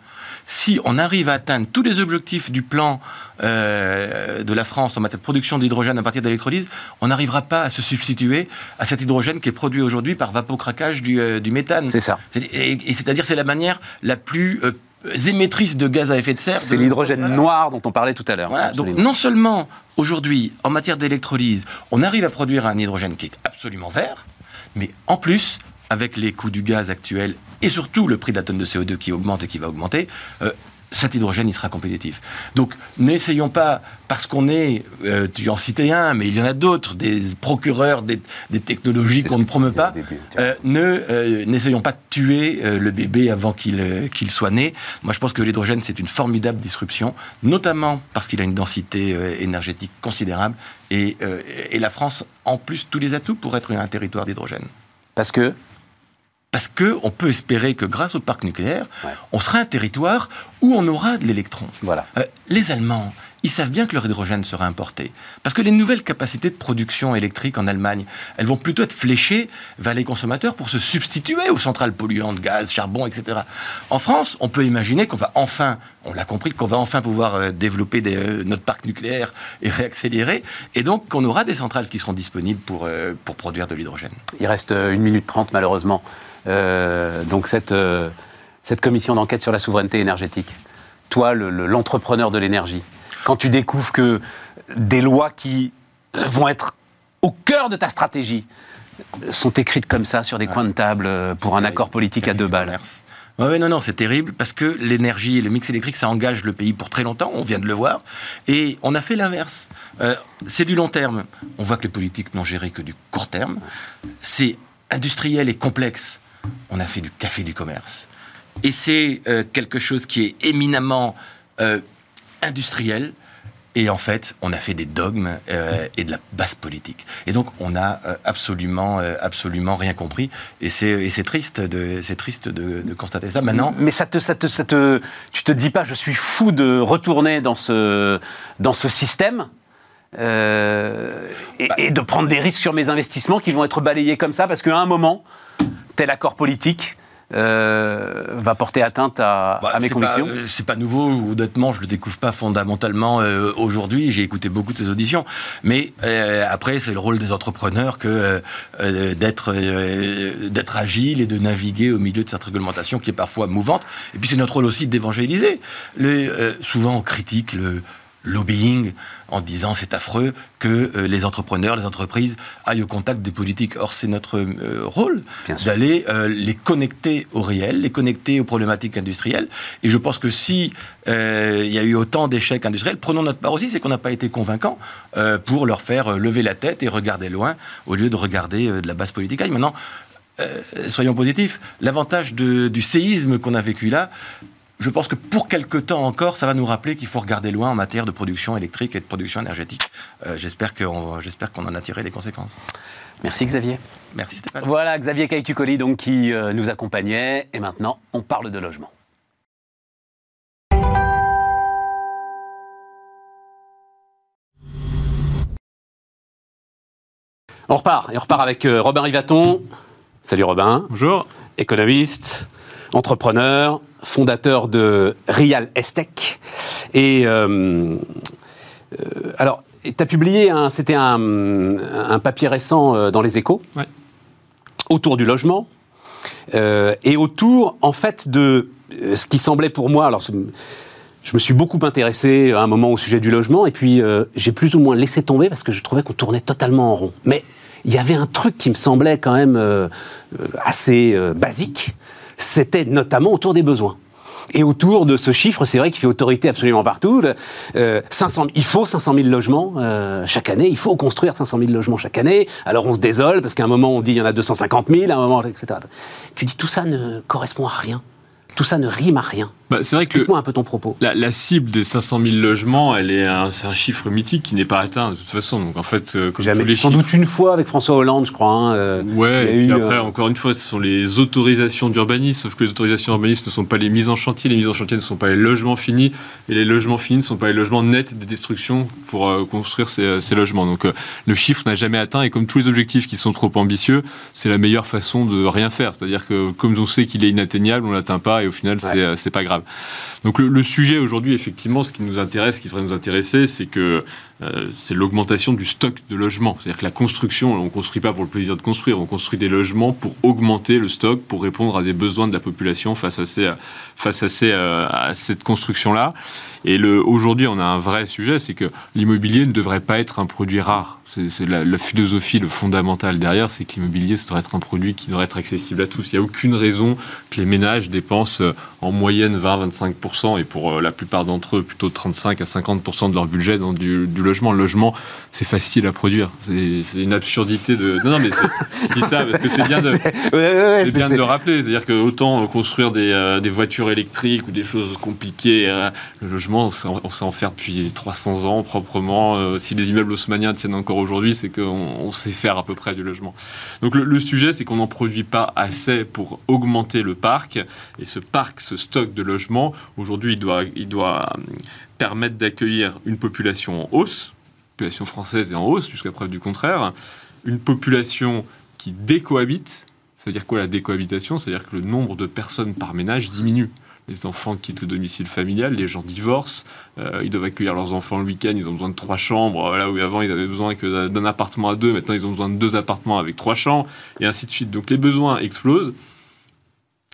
Si on arrive à atteindre tous les objectifs du plan euh, de la France en matière de production d'hydrogène à partir d'électrolyse, on n'arrivera pas à se substituer à cet hydrogène qui est produit aujourd'hui par vapocraquage du, euh, du méthane. C'est ça. Et, c'est-à-dire c'est la manière la plus euh, émettrice de gaz à effet de serre. C'est l'hydrogène noir dont on parlait tout à l'heure. Donc non seulement aujourd'hui, en matière d'électrolyse, on arrive à produire un hydrogène qui est absolument vert, mais en plus, avec les coûts du gaz actuels et surtout le prix de la tonne de CO2 qui augmente et qui va augmenter, euh, cet hydrogène, il sera compétitif. Donc, n'essayons pas, parce qu'on est, euh, tu en citais un, mais il y en a d'autres, des procureurs des, technologies qu'on ne promeut pas, euh, ne n'essayons pas de tuer le bébé avant qu'il qu'il soit né. Moi, je pense que l'hydrogène, c'est une formidable disruption, notamment parce qu'il a une densité énergétique considérable, et, et la France, en plus, tous les atouts pour être un territoire d'hydrogène. Parce que parce qu'on peut espérer que grâce au parc nucléaire, on sera un territoire où on aura de l'électron. Voilà. Euh, les Allemands, ils savent bien que leur hydrogène sera importé. Parce que les nouvelles capacités de production électrique en Allemagne, elles vont plutôt être fléchées vers les consommateurs pour se substituer aux centrales polluantes, gaz, charbon, etc. En France, on peut imaginer qu'on va enfin, on l'a compris, qu'on va enfin pouvoir euh, développer euh, notre parc nucléaire et réaccélérer, et donc qu'on aura des centrales qui seront disponibles pour, pour produire de l'hydrogène. Il reste une minute trente malheureusement. Euh, donc cette, euh, cette commission d'enquête sur la souveraineté énergétique, toi, l'entrepreneur de l'énergie, quand tu découvres que des lois qui vont être au cœur de ta stratégie sont écrites comme ça sur des coins de table euh, pour un accord politique à deux balles. Oui, non, non, c'est terrible parce que l'énergie et le mix électrique, ça engage le pays pour très longtemps, on vient de le voir, et on a fait l'inverse. c'est du long terme. On voit que les politiques n'ont géré que du court terme. C'est industriel et complexe on a fait du café du commerce. Et c'est euh, quelque chose qui est éminemment euh, industriel. Et en fait, on a fait des dogmes euh, et de la basse politique. Et donc, on n'a absolument, absolument rien compris. Et c'est triste, de, triste de, constater ça. Maintenant, mais ça te, ça te, ça te, tu te dis pas, je suis fou de retourner dans ce, dans ce système. et, bah. et, de prendre des risques sur mes investissements qui vont être balayés comme ça parce qu'à un moment, tel accord politique euh, va porter atteinte à, bah, mes convictions euh, C'est pas nouveau, honnêtement, je le découvre pas fondamentalement euh, aujourd'hui. J'ai écouté beaucoup de ces auditions, mais après, c'est le rôle des entrepreneurs que d'être d'être agile et de naviguer au milieu de cette réglementation qui est parfois mouvante. Et puis c'est notre rôle aussi d'évangéliser. souvent, on critique le lobbying en disant c'est affreux que euh, les entrepreneurs, les entreprises aillent au contact des politiques. Or, c'est notre euh, rôle d'aller euh, les connecter au réel, les connecter aux problématiques industrielles. Et je pense que si il y a eu autant d'échecs industriels, prenons notre part aussi, c'est qu'on n'a pas été convaincant pour leur faire lever la tête et regarder loin au lieu de regarder de la base politique. maintenant, soyons positifs, l'avantage du séisme qu'on a vécu là, je pense que pour quelque temps encore, ça va nous rappeler qu'il faut regarder loin en matière de production électrique et de production énergétique. Euh, j'espère qu'on en a tiré les conséquences. Merci Xavier. Merci Stéphane. Voilà Xavier Caïtucoli donc qui euh, nous accompagnait et maintenant on parle de logement. On repart et on repart avec euh, Robin Rivaton. Salut Robin. Bonjour. Économiste, entrepreneur, fondateur de Real Estek. Et euh, alors, tu as publié, c'était un, papier récent dans les échos autour du logement et autour, en fait, de ce qui semblait pour moi. Alors, je me suis beaucoup intéressé à un moment au sujet du logement, et puis euh, j'ai plus ou moins laissé tomber parce que je trouvais qu'on tournait totalement en rond. Mais il y avait un truc qui me semblait quand même euh, euh, assez basique, c'était notamment autour des besoins. Et autour de ce chiffre, c'est vrai qu'il fait autorité absolument partout. 500, il faut 500 000 logements chaque année. Il faut construire 500 000 logements chaque année. Alors on se désole parce qu'à un moment on dit il y en a 250 000, à un moment, etc. Tu dis tout ça ne correspond à rien. Tout ça ne rime à rien. Bah, c'est vrai que un peu ton propos. La, cible des 500 000 logements, elle est c'est un chiffre mythique qui n'est pas atteint de toute façon. Donc en fait, euh, comme tous les Sans doute une fois avec François Hollande, je crois. Hein, euh, ouais. Et puis après, euh, encore une fois, ce sont les autorisations d'urbanisme. Sauf que les autorisations d'urbanisme ne sont pas les mises en chantier. Les mises en chantier ne sont pas les logements finis. Et les logements finis ne sont pas les logements nets des destructions pour construire ces, ces, logements. Donc le chiffre n'a jamais atteint. Et comme tous les objectifs qui sont trop ambitieux, c'est la meilleure façon de rien faire. C'est-à-dire que comme on sait qu'il est inatteignable, on l'atteint pas. Et au final, c'est pas grave. Donc le, sujet aujourd'hui, effectivement, ce qui nous intéresse, ce qui devrait nous intéresser, c'est que euh, c'est l'augmentation du stock de logements. C'est-à-dire que la construction, on ne construit pas pour le plaisir de construire, on construit des logements pour augmenter le stock, pour répondre à des besoins de la population face à, ces, face à, ces, euh, à cette construction-là. Et aujourd'hui, on a un vrai sujet, c'est que l'immobilier ne devrait pas être un produit rare. C'est la, philosophie, le fondamental derrière, c'est que l'immobilier, ça devrait être un produit qui devrait être accessible à tous. Il n'y a aucune raison que les ménages dépensent euh, en moyenne 20-25%, et pour la plupart d'entre eux, plutôt 35 à 50% de leur budget dans du, logement. Le logement, c'est facile à produire. C'est une absurdité de... Non, non, mais je dis ça parce que c'est bien de, bien de le rappeler. C'est-à-dire que autant construire des, euh, des, voitures électriques ou des choses compliquées, le logement, on s'en fait depuis 300 ans proprement. si les immeubles haussmanniens tiennent encore aujourd'hui, c'est qu'on sait faire à peu près du logement. Donc le, sujet, c'est qu'on n'en produit pas assez pour augmenter le parc. Et ce parc, ce stock de logements, aujourd'hui, il doit, il doit permettre d'accueillir une population en hausse, population française est en hausse jusqu'à preuve du contraire, une population qui décohabite. Ça veut dire quoi la décohabitation C'est-à-dire que le nombre de personnes par ménage diminue les enfants quittent le domicile familial, les gens divorcent, euh, ils doivent accueillir leurs enfants le week-end, ils ont besoin de trois chambres, là où avant ils avaient besoin d'un appartement à deux, maintenant ils ont besoin de deux appartements avec trois chambres, et ainsi de suite. Donc les besoins explosent.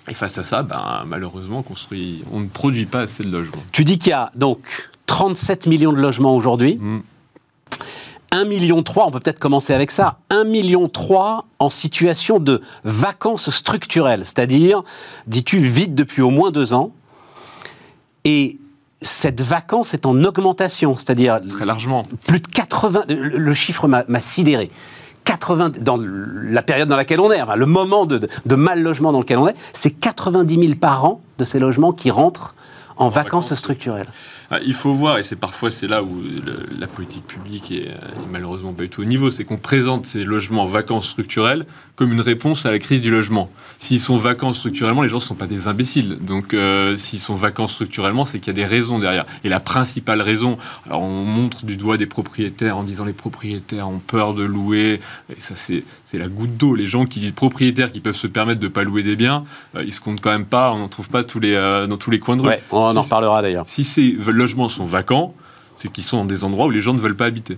Et face à ça, ben, malheureusement, construit, on ne produit pas assez de logements. Tu dis qu'il y a donc 37 millions de logements aujourd'hui. Mmh. 1,3 million, on peut peut-être commencer avec ça, 1,3 million en situation de vacances structurelles, c'est-à-dire, dis-tu, vide depuis au moins deux ans. Et cette vacance est en augmentation, c'est-à-dire... Très largement. Plus de 80... Le, chiffre m'a sidéré. 80, dans la période dans laquelle on est, enfin, le moment de, mal logement dans lequel on est, c'est 90 000 par an de ces logements qui rentrent en, vacances structurelles. Ah, il faut voir, et c'est parfois c'est là où la politique publique est, malheureusement pas du tout au niveau, c'est qu'on présente ces logements vacances structurels comme une réponse à la crise du logement. S'ils sont vacants structurellement, les gens ne sont pas des imbéciles. Donc euh, s'ils sont vacants structurellement, c'est qu'il y a des raisons derrière. Et la principale raison, alors on montre du doigt des propriétaires en disant les propriétaires ont peur de louer, et ça c'est la goutte d'eau. Les gens qui disent propriétaires qui peuvent se permettre de ne pas louer des biens, euh, ils se comptent quand même pas, on n'en trouve pas tous les, euh, dans tous les coins de rue. On en reparlera d'ailleurs. Si ces logements sont vacants, c'est qu'ils sont dans des endroits où les gens ne veulent pas habiter.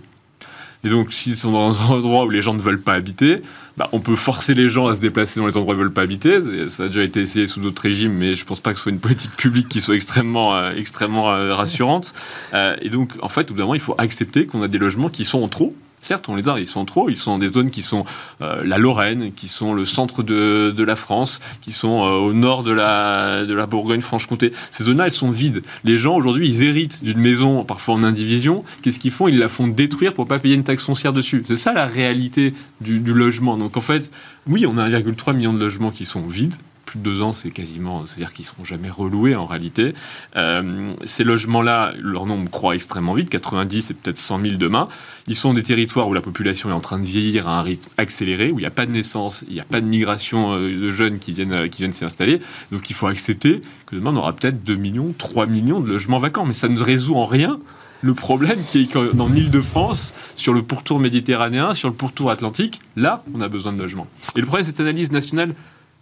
Et donc, s'ils sont dans un endroit où les gens ne veulent pas habiter, bah, on peut forcer les gens à se déplacer dans les endroits où ils ne veulent pas habiter. Ça a déjà été essayé sous d'autres régimes, mais je ne pense pas que ce soit une politique publique qui soit extrêmement, euh, extrêmement euh, rassurante. Euh, et donc, en fait, au bout d'un moment, il faut accepter qu'on a des logements qui sont en trop Certes, on les a, ils sont trop, ils sont dans des zones qui sont euh, la Lorraine, qui sont le centre de, de la France, qui sont euh, au nord de la, de la Bourgogne-Franche-Comté. Ces zones-là, elles sont vides. Les gens, aujourd'hui, ils héritent d'une maison, parfois en indivision. Qu'est-ce qu'ils font? Ils la font détruire pour pas payer une taxe foncière dessus. C'est ça la réalité du, du logement. Donc en fait, oui, on a 1,3 million de logements qui sont vides deux ans, c'est quasiment, c'est-à-dire qu'ils seront jamais reloués en réalité. Euh, ces logements-là, leur nombre croît extrêmement vite, 90 et peut-être 100 000 demain. Ils sont des territoires où la population est en train de vieillir à un rythme accéléré, où il n'y a pas de naissance, il n'y a pas de migration euh, de jeunes qui viennent, euh, qui viennent s'y installer. Donc il faut accepter que demain on aura peut-être 2 millions, 3 millions de logements vacants. Mais ça ne résout en rien le problème qui est que dans l'île de France, sur le pourtour méditerranéen, sur le pourtour atlantique, là, on a besoin de logements. Et le problème, cette analyse nationale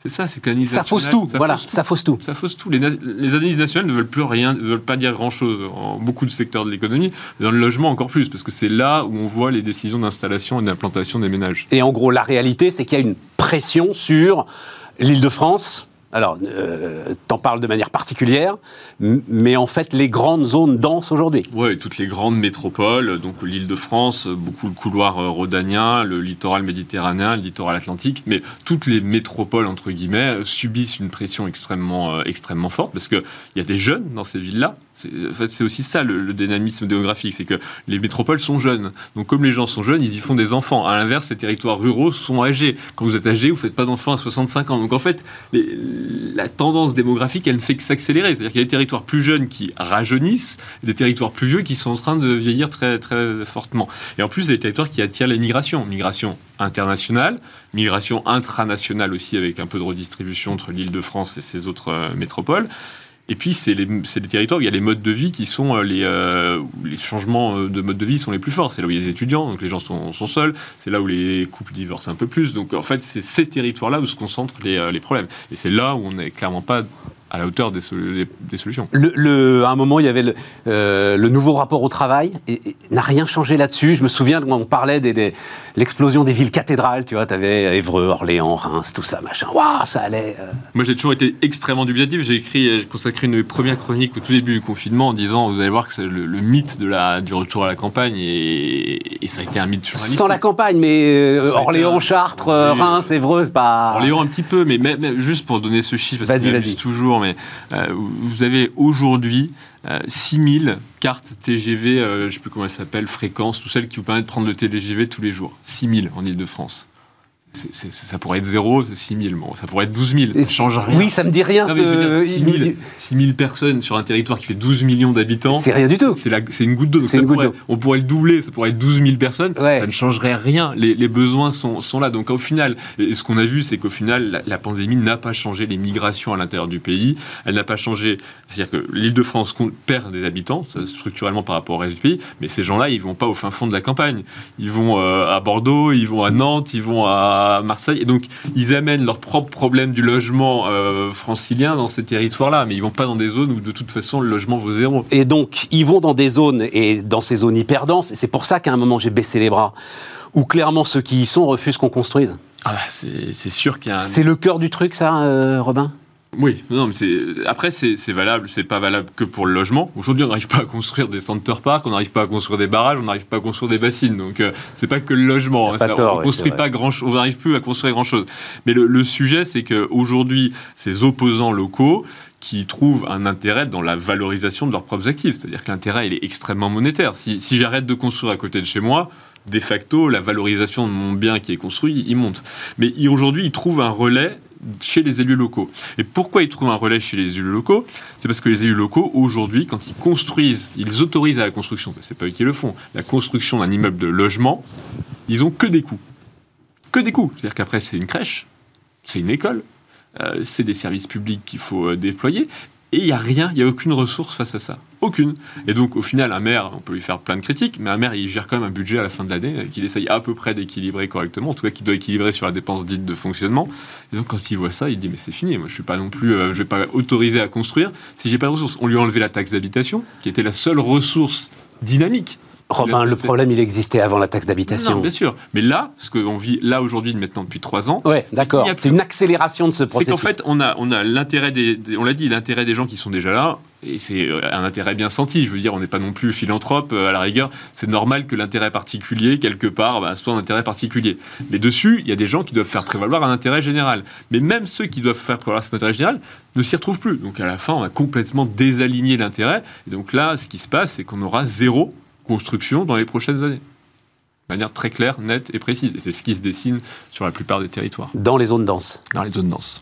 C'est ça, c'est que Ça fausse tout, voilà, ça fausse tout. Ça fausse tout. Les, les, analyses nationales ne veulent plus rien, ne veulent pas dire grand-chose en beaucoup de secteurs de l'économie, dans le logement encore plus, parce que c'est là où on voit les décisions d'installation et d'implantation des ménages. Et en gros, la réalité, c'est qu'il y a une pression sur l'île de France, alors, euh, t'en parles de manière particulière, mais en fait, les grandes zones denses aujourd'hui. Oui, toutes les grandes métropoles, donc l'île de France, beaucoup le couloir euh, rhodanien, le littoral méditerranéen, le littoral atlantique, mais toutes les métropoles, entre guillemets, subissent une pression extrêmement, euh, extrêmement forte, parce qu'il y a des jeunes dans ces villes-là, en fait, c'est aussi ça le, dynamisme démographique, c'est que les métropoles sont jeunes. Donc, comme les gens sont jeunes, ils y font des enfants. À l'inverse, ces territoires ruraux sont âgés. Quand vous êtes âgé, vous ne faites pas d'enfants à 65 ans. Donc, en fait, la tendance démographique, elle ne fait que s'accélérer. C'est-à-dire qu'il y a des territoires plus jeunes qui rajeunissent, des territoires plus vieux qui sont en train de vieillir très, très fortement. Et en plus, des territoires qui attirent la migration. Migration internationale, migration intranationale aussi, avec un peu de redistribution entre l'île de France et ses autres euh, métropoles. Et puis, c'est les, territoires où il y a les modes de vie qui sont euh, les, euh, les changements euh, de mode de vie sont les plus forts. C'est là où il y a les étudiants, donc les gens sont, seuls. C'est là où les couples divorcent un peu plus. Donc, en fait, c'est ces territoires-là où se concentrent les, les problèmes. Et c'est là où on n'est clairement pas à la hauteur des, solutions. Le, à un moment, il y avait le, euh, nouveau rapport au travail, et, n'a rien changé là-dessus. Je me souviens quand on parlait de l'explosion des villes cathédrales, tu vois, tu avais Évreux, Orléans, Reims, tout ça, machin. Waouh, ça allait. Euh. Moi, j'ai toujours été extrêmement dubitatif. J'ai écrit, j'ai consacré une première chronique au tout début du confinement en disant, vous allez voir que c'est le, mythe de la, du retour à la campagne, et, ça a été un mythe journalistique. Sans la campagne, mais euh, Orléans, Chartres, Reims, Évreux, c'est pas. Orléans un petit peu, mais même, juste pour donner ce chiffre, parce que toujours mais euh, vous avez aujourd'hui 6000 euh, cartes TGV, euh, je ne sais plus comment elles s'appellent, fréquences, tout celles qui vous permettent de prendre le TGV tous les jours. 6000 en Ile-de-France ça pourrait être 0, 6 000. Bon, ça pourrait être 12 000. Ça change rien. Oui, ça me dit rien. ce... 6, 000, personnes sur un territoire qui fait 12 millions d'habitants. C'est rien du tout. C'est une goutte d'eau. On pourrait le doubler, ça pourrait être 12 000 personnes. Ça ne changerait rien. Les, les besoins sont, sont, là. Donc au final, ce qu'on a vu, c'est qu'au final, la, pandémie n'a pas changé les migrations à l'intérieur du pays. Elle n'a pas changé. C'est-à-dire que l'île de France perd des habitants, structurellement par rapport au reste du pays. Mais ces gens-là, ils vont pas au fin fond de la campagne. Ils vont euh, à Bordeaux, ils vont à Nantes, ils vont à Marseille. Et donc, ils amènent leurs propres problèmes du logement euh, francilien dans ces territoires-là. Mais ils vont pas dans des zones où, de toute façon, le logement vaut zéro. Et donc, ils vont dans des zones, et dans ces zones hyper denses. Et c'est pour ça qu'à un moment, j'ai baissé les bras. Où clairement, ceux qui y sont refusent qu'on construise. Ah bah, c'est sûr qu'il y a un... C'est le cœur du truc, ça, euh, Robin? Oui, non, mais après c'est valable, c'est pas valable que pour le logement. Aujourd'hui, on n'arrive pas à construire des center parks, on n'arrive pas à construire des barrages, on n'arrive pas à construire des bassines. Donc euh, c'est pas que le logement. Hein, on construit pas grand, on n'arrive plus à construire grand chose. Mais le, sujet, c'est qu'aujourd'hui, ces opposants locaux qui trouvent un intérêt dans la valorisation de leurs propres actifs. C'est-à-dire que l'intérêt, il est extrêmement monétaire. Si, si j'arrête de construire à côté de chez moi, de facto, la valorisation de mon bien qui est construit, il monte. Mais aujourd'hui, ils trouvent un relais chez les élus locaux. Et pourquoi ils trouvent un relais chez les élus locaux? C'est parce que les élus locaux, aujourd'hui, quand ils construisent, ils autorisent à la construction, c'est pas eux qui le font, la construction d'un immeuble de logement, ils ont que des coûts. Que des coûts. C'est-à-dire qu'après, c'est une crèche, c'est une école, euh, c'est des services publics qu'il faut euh, déployer. Et il n'y a rien, il n'y a aucune ressource face à ça. Aucune. Et donc, au final, un maire, on peut lui faire plein de critiques, mais un maire, il gère quand même un budget à la fin de l'année euh, qu'il essaye à peu près d'équilibrer correctement, en tout cas qu'il doit équilibrer sur la dépense dite de fonctionnement. Et donc, quand il voit ça, il dit, mais c'est fini, moi, je suis pas non plus, euh, je vais pas autoriser à construire si j'ai pas de ressources. On lui a enlevé la taxe d'habitation, qui était la seule ressource dynamique Robin, le problème, il existait avant la taxe d'habitation. Bien sûr. Mais là, ce qu'on vit là aujourd'hui, maintenant depuis trois ans. Oui, d'accord. C'est une accélération de ce processus. C'est qu'en fait, on a, on a l'intérêt des, on l'a dit, l'intérêt des gens qui sont déjà là. Et c'est euh, un intérêt bien senti. Je veux dire, on n'est pas non plus philanthrope. Euh, à la rigueur, c'est normal que l'intérêt particulier, quelque part, bah, soit un intérêt particulier. Mais dessus, il y a des gens qui doivent faire prévaloir un intérêt général. Mais même ceux qui doivent faire prévaloir cet intérêt général ne s'y retrouvent plus. Donc à la fin, on a complètement désaligné l'intérêt. Et donc là, ce qui se passe, c'est qu'on aura zéro construction dans les prochaines années. De manière très claire, nette et précise. Et c'est ce qui se dessine sur la plupart des territoires. Dans les zones denses Dans les zones denses.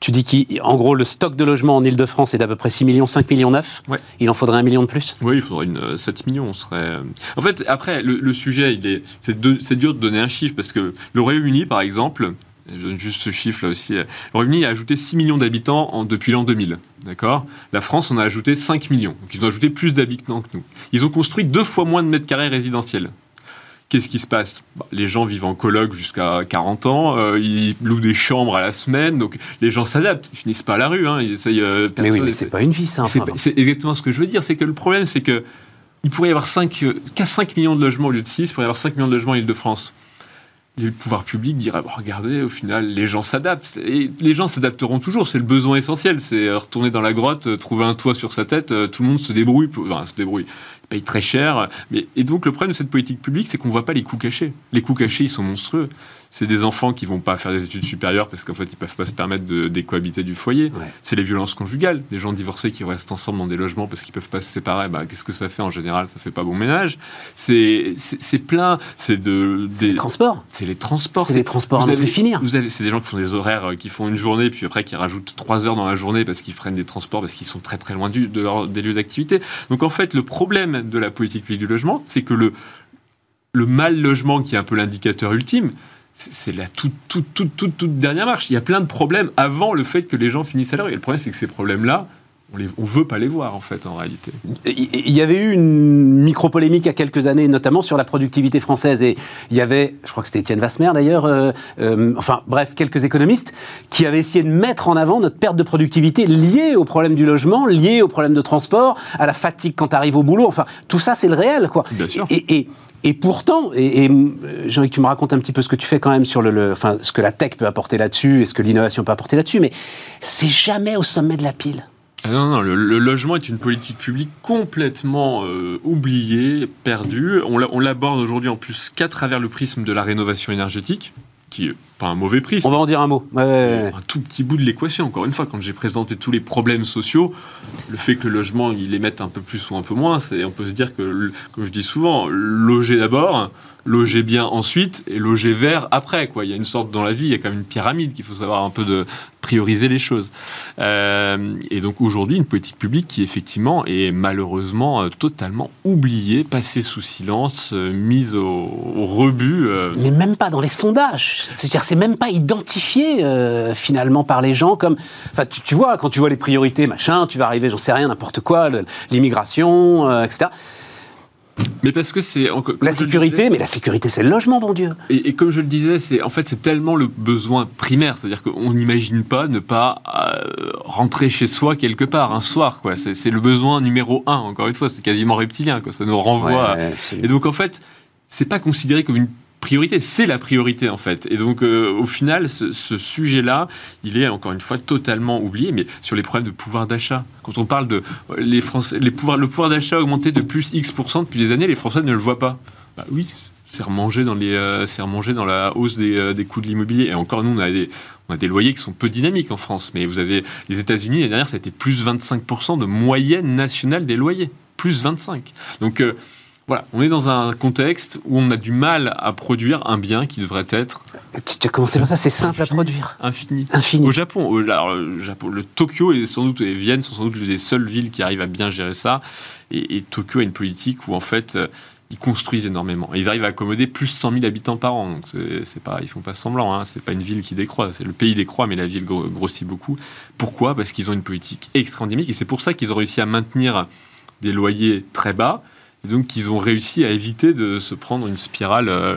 Tu dis qu'en gros, le stock de logements en Ile-de-France est d'à peu près 6 millions, 5 millions 9 ouais. Il en faudrait un million de plus? Oui, il faudrait une, 7 euh, millions. On serait... Euh, en fait, après, le, sujet, c'est dur de donner un chiffre parce que le Royaume-Uni, par exemple, je donne juste ce chiffre là aussi. Le Royaume-Uni a ajouté 6 millions d'habitants depuis l'an 2000. D'accord? La France en a ajouté 5 millions. Donc ils ont ajouté plus d'habitants que nous. Ils ont construit deux fois moins de mètres carrés résidentiels. Qu'est-ce qui se passe? Bah, Les gens vivent en colloque jusqu'à 40 ans, euh, ils louent des chambres à la semaine, donc les gens s'adaptent, ils finissent pas à la rue. Hein, ils essayent, euh, mais oui, mais c'est pas une vie, ça. C'est exactement ce que je veux dire. C'est que le problème, c'est que il pourrait y avoir 5, 5 millions de logements au lieu de 6, il pourrait y avoir 5 millions de logements en Ile-de-France les pouvoirs publics diraient regardez, au final, les gens s'adaptent. Et les gens s'adapteront toujours, c'est le besoin essentiel. C'est retourner dans la grotte, euh, trouver un toit sur sa tête, euh, tout le monde se débrouille. Enfin, se débrouille. Il paye très cher. Mais, et donc, le problème de cette politique publique, c'est qu'on ne voit pas les coûts cachés. Les coûts cachés, ils sont monstrueux c'est des enfants qui vont pas faire des études supérieures parce qu'en fait ils peuvent pas se permettre de décohabiter du foyer. C'est les violences conjugales, des gens divorcés qui restent ensemble dans des logements parce qu'ils peuvent pas se séparer. Bah, qu'est-ce que ça fait en général? Ça fait pas bon ménage. C'est plein. C'est de des les transports. C'est les transports. C'est les transports à ne plus finir. Vous avez c'est des gens qui font des horaires, euh, qui font une journée puis après qui rajoutent trois heures dans la journée parce qu'ils prennent des transports parce qu'ils sont très très loin du, de leur, des lieux d'activité. Donc en fait le problème de la politique publique du logement, c'est que le le mal logement qui est un peu l'indicateur ultime, c'est la toute, toute, toute, toute, toute dernière marche. Il y a plein de problèmes avant le fait que les gens finissent à l'heure. Et le problème, c'est que ces problèmes-là, on ne veut pas les voir, en fait, en réalité. Il y avait eu une micro-polémique il y a quelques années, notamment sur la productivité française. Et il y avait, je crois que c'était Étienne Vasmer d'ailleurs, euh, euh, enfin bref, quelques économistes qui avaient essayé de mettre en avant notre perte de productivité liée au problème du logement, liée au problème de transport, à la fatigue quand tu arrives au boulot. Enfin, tout ça, c'est le réel, quoi. Bien sûr. Et, et, et pourtant, et, j'ai envie que tu me racontes un petit peu ce que tu fais quand même sur le, enfin, ce que la tech peut apporter là-dessus et ce que l'innovation peut apporter là-dessus, mais c'est jamais au sommet de la pile. Ah non, non, le, logement est une politique publique complètement euh, oubliée, perdue. On l'aborde aujourd'hui en plus qu'à travers le prisme de la rénovation énergétique, qui est pas un mauvais prisme. On va en dire un mot. Un tout petit bout de l'équation. Encore une fois, quand j'ai présenté tous les problèmes sociaux, le fait que le logement, il les mette un peu plus ou un peu moins, c'est, on peut se dire que, comme je dis souvent, loger d'abord, loger bien ensuite et loger vert après. Quoi. Il y a une sorte dans la vie, il y a quand même une pyramide qu'il faut savoir un peu de prioriser les choses. Euh, et donc aujourd'hui, une politique publique qui effectivement est malheureusement euh, totalement oubliée, passée sous silence, euh, mise au, rebut. Mais même pas dans les sondages. C'est-à-dire, c'est même pas identifié finalement par les gens comme. Enfin, tu, tu, vois, quand tu vois les priorités, machin, tu vas arriver, j'en sais rien, n'importe quoi, l'immigration, etc. Mais parce que c'est la sécurité, mais la sécurité, c'est le logement, bon Dieu. Et, comme je le disais, c'est en fait c'est tellement le besoin primaire, c'est-à-dire qu'on n'imagine pas ne pas euh, rentrer chez soi quelque part un soir, quoi. C'est le besoin numéro un. Encore une fois, c'est quasiment reptilien, quoi. Ça nous renvoie. Et donc en fait, c'est pas considéré comme une c'est la priorité en fait. Et donc euh, au final, ce, sujet-là, il est encore une fois totalement oublié. Mais sur les problèmes de pouvoir d'achat, quand on parle de euh, les Français, les pouvoirs, le pouvoir d'achat a augmenté de plus X% depuis des années, les Français ne le voient pas. Bah oui, c'est remangé dans les, euh, c'est remangé dans la hausse des, des coûts de l'immobilier. Et encore nous, on a des on a des loyers qui sont peu dynamiques en France, mais vous avez les États-Unis l'année dernière, ça a été plus 25% de moyenne nationale des loyers, plus 25. Donc voilà, on est dans un contexte où on a du mal à produire un bien qui devrait être. Tu as commencé par ça, c'est simple à produire. Infini. Infini. Au Japon, au, Japon, le Tokyo et sans doute et Vienne sont sans doute les seules villes qui arrivent à bien gérer ça. Et, Tokyo a une politique où en fait euh, ils construisent énormément. Et ils arrivent à accommoder plus de 100 000 habitants par an. Donc c'est pas, ils font pas semblant. Hein. C'est pas une ville qui décroît. C'est le pays décroît, mais la ville grossit beaucoup. Pourquoi? Parce qu'ils ont une politique extra Et c'est pour ça qu'ils ont réussi à maintenir des loyers très bas donc, ils ont réussi à éviter de se prendre une spirale euh,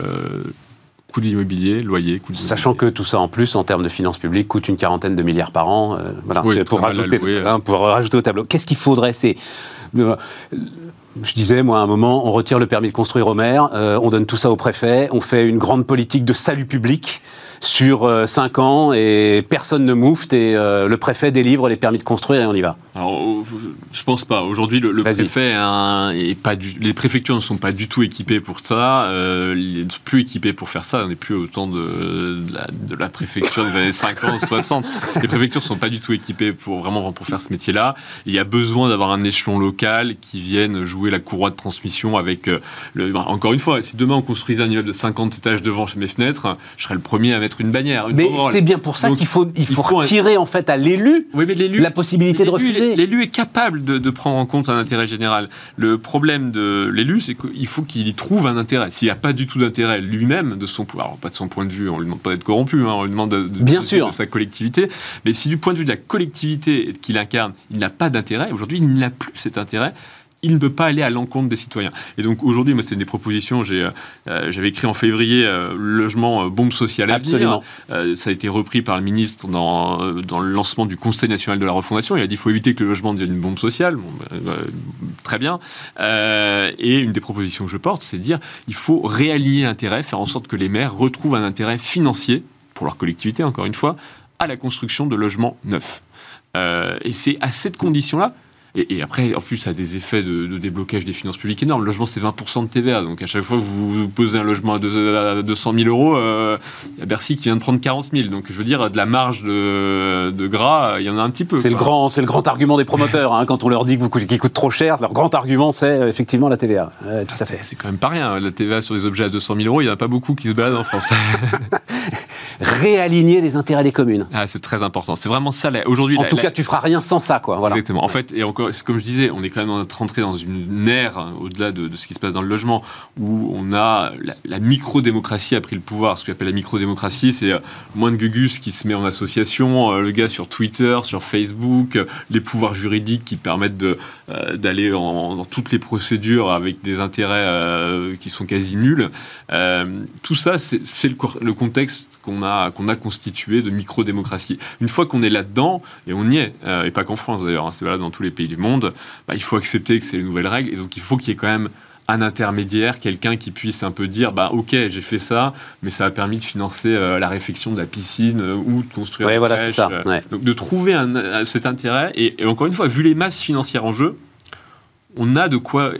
coût de l'immobilier, loyer, coût de Sachant que tout ça, en plus, en termes de finances publiques, coûte une quarantaine de milliards par an. Euh, voilà, pour, rajouter, hein, pour rajouter au tableau. Qu'est-ce qu'il faudrait C'est euh, je disais, moi, à un moment, on retire le permis de construire au maire, on donne tout ça au préfet, on fait une grande politique de salut public sur 5 ans et personne ne moufte et le préfet délivre les permis de construire et on y va. Alors, je pense pas. Aujourd'hui, le, préfet est pas du, les préfectures ne sont pas du tout équipées pour ça. Euh, ils ne sont plus équipés pour faire ça. On n'est plus au temps de, la, préfecture des années 50, 60. Les préfectures ne sont pas du tout équipées pour vraiment pour faire ce métier-là. Il y a besoin d'avoir un échelon local qui vienne jouer la courroie de transmission avec. Euh, le, encore une fois, si demain on construisait un immeuble de 50 étages devant chez mes fenêtres, je serais le premier à mettre une bannière. mais c'est bien pour ça qu'il faut, il faut, retirer en fait à l'élu la possibilité de refuser l'élu est capable de, prendre en compte un intérêt général. Le problème de l'élu, c'est qu'il faut qu'il y trouve un intérêt. S'il n'y a pas du tout d'intérêt lui-même, de son alors pas de son point de vue, on ne lui demande pas d'être corrompu, hein, on lui demande de, Bien sûr. de sa collectivité, mais si du point de vue de la collectivité qu'il incarne, il n'a pas d'intérêt, aujourd'hui il n'a plus cet intérêt, il ne peut pas aller à l'encontre des citoyens. Et donc aujourd'hui, moi, c'est des propositions. J'ai, euh, j'avais écrit en février euh, logement euh, bombe sociale à Absolument. ça a été repris par le ministre dans, dans le lancement du Conseil national de la refondation. Il a dit qu'il faut éviter que le logement devienne une bombe sociale. Bon, ben, très bien. et une des propositions que je porte, c'est de dire il faut réaligner intérêt, faire en sorte que les maires retrouvent un intérêt financier pour leur collectivité, encore une fois, à la construction de logements neufs. et c'est à cette condition-là et, après, en plus, ça a des effets de, déblocage des finances publiques énormes. Le logement, c'est 20% de TVA. Donc, à chaque fois que vous posez un logement à, 200 000 euros, euh, il y a Bercy qui vient de prendre 40 000. Donc, je veux dire, de la marge de, gras, il y en a un petit peu. C'est le, grand, le grand argument des promoteurs. Hein, quand on leur dit qu'ils coûtent trop cher, leur grand argument, c'est euh, effectivement la TVA. tout à fait. C'est quand même pas rien. La TVA sur les objets à 200 000 euros, il n'y en a pas beaucoup qui se baladent en France. Réaligner les intérêts des communes. Ah, c'est très important. C'est vraiment ça. Aujourd'hui, en tout cas, tu feras rien sans ça. Quoi. Voilà. Exactement. En fait, et encore comme je disais, on est quand même rentré dans une ère, hein, au-delà de, ce qui se passe dans le logement, où on a la, micro-démocratie a pris le pouvoir. Ce qu'on appelle la micro-démocratie, c'est euh, moins de Gugus qui se met en association, euh, le gars sur Twitter, sur Facebook, euh, les pouvoirs juridiques qui permettent d'aller dans toutes les procédures avec des intérêts qui sont quasi nuls. tout ça, c'est le, contexte qu'on a, qu'on a constitué de micro-démocratie. Une fois qu'on est là-dedans, et on y est, et pas qu'en France d'ailleurs, hein, c'est valable dans tous les pays du monde, bah, il faut accepter que c'est les nouvelles règles. Et donc, il faut qu'il y ait quand même un intermédiaire, quelqu'un qui puisse un peu dire bah ok j'ai fait ça, mais ça a permis de financer euh, la réfection de la piscine euh, ou de construire. Ouais, voilà, ça. Euh. Donc de trouver un, cet intérêt et, encore une fois vu les masses financières en jeu, on a de quoi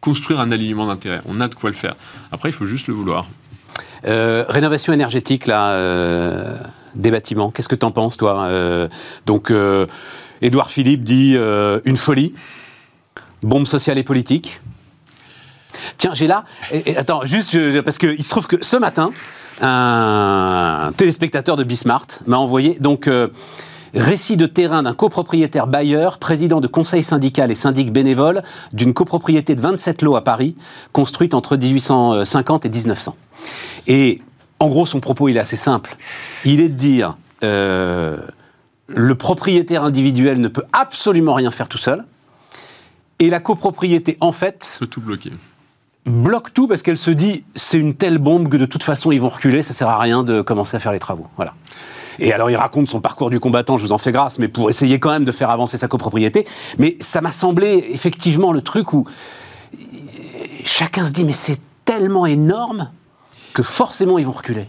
construire un alignement d'intérêt. On a de quoi le faire. Après il faut juste le vouloir. rénovation énergétique là des bâtiments. Qu'est-ce que tu en penses toi Donc Édouard Philippe dit euh, une folie, bombe sociale et politique. Tiens, j'ai là. attends, juste parce qu'il se trouve que ce matin, un téléspectateur de Bismart m'a envoyé donc. Euh, récit de terrain d'un copropriétaire bailleur, président de conseil syndical et syndic bénévole d'une copropriété de 27 lots à Paris, construite entre 1850 et 1900. Et en gros, son propos, il est assez simple. Il est de dire, euh, le propriétaire individuel ne peut absolument rien faire tout seul. Et la copropriété, en fait. Peut tout bloquer. Bloque tout parce qu'elle se dit c'est une telle bombe que de toute façon ils vont reculer, ça sert à rien de commencer à faire les travaux. Voilà. Et alors il raconte son parcours du combattant, je vous en fais grâce, mais pour essayer quand même de faire avancer sa copropriété. Mais ça m'a semblé effectivement le truc où chacun se dit mais c'est tellement énorme que forcément ils vont reculer.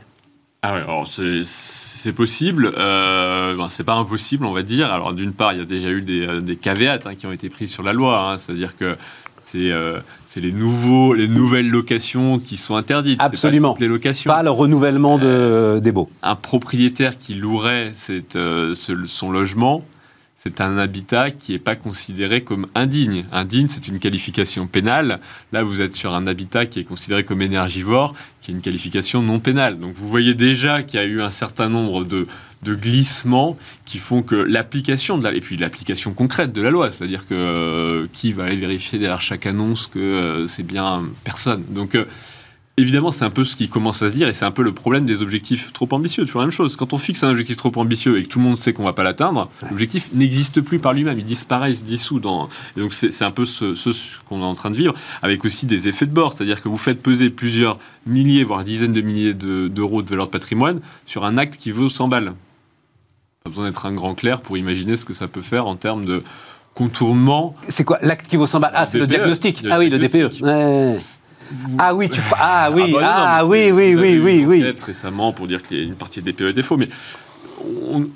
Ah ouais, c'est possible. Euh, ben, c'est pas impossible, on va dire. Alors, d'une part, il y a déjà eu des, euh, des caveats hein, qui ont été pris sur la loi. Hein. C'est-à-dire que c'est euh, les, nouveaux, les nouvelles locations qui sont interdites. Absolument. Pas les locations. Pas le renouvellement de, euh, des baux. Un propriétaire qui louerait cette, son logement c'est un habitat qui n'est pas considéré comme indigne. Indigne, c'est une qualification pénale. Là, vous êtes sur un habitat qui est considéré comme énergivore, qui est une qualification non pénale. Donc vous voyez déjà qu'il y a eu un certain nombre de, glissements qui font que l'application de la... Et puis l'application concrète de la loi, c'est-à-dire que euh, qui va aller vérifier derrière chaque annonce que euh, c'est bien personne. Donc... Euh, Évidemment, c'est un peu ce qui commence à se dire, et c'est un peu le problème des objectifs trop ambitieux. Toujours la même chose. Quand on fixe un objectif trop ambitieux et que tout le monde sait qu'on va pas l'atteindre, l'objectif n'existe plus par lui-même. Il disparaît, il se dissout. Dans... Et donc, c'est un peu ce, qu'on est en train de vivre, avec aussi des effets de bord. C'est-à-dire que vous faites peser plusieurs milliers, voire dizaines de milliers d'euros de, valeur de patrimoine sur un acte qui vaut 100 balles. Pas besoin d'être un grand clair pour imaginer ce que ça peut faire en termes de contournement. C'est quoi? L'acte qui vaut 100 balles? Ah, c'est le diagnostic. Ah oui, le DPE. Ouais. Ah oui, tu ah oui, ah, ah oui, oui, oui, oui, oui. Peut-être récemment pour dire qu'il y a une partie des DPE était faux, mais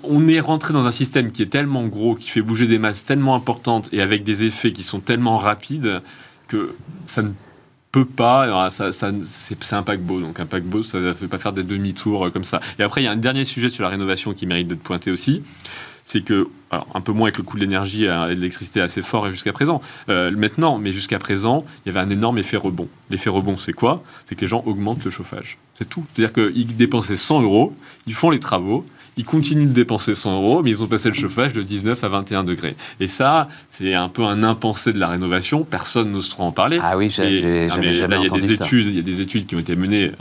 on, est rentré dans un système qui est tellement gros, qui fait bouger des masses tellement importantes et avec des effets qui sont tellement rapides que ça ne peut pas. Ça, c'est un paquebot, donc un paquebot, ça ne fait pas faire des demi-tours comme ça. Et après, il y a un dernier sujet sur la rénovation qui mérite d'être pointé aussi c'est que, alors un peu moins avec le coût de l'énergie et de l'électricité assez fort jusqu'à présent, euh, maintenant, mais jusqu'à présent, il y avait un énorme effet rebond. L'effet rebond, c'est quoi? C'est que les gens augmentent le chauffage. C'est tout. C'est-à-dire qu'ils dépensaient 100 euros, ils font les travaux, ils continuent de dépenser 100 euros, mais ils ont passé le chauffage de 19 à 21 degrés. Et ça, c'est un peu un impensé de la rénovation. Personne n'ose trop en parler. Ah oui, j'ai jamais, Là, il y a des études, il y a des études qui ont été menées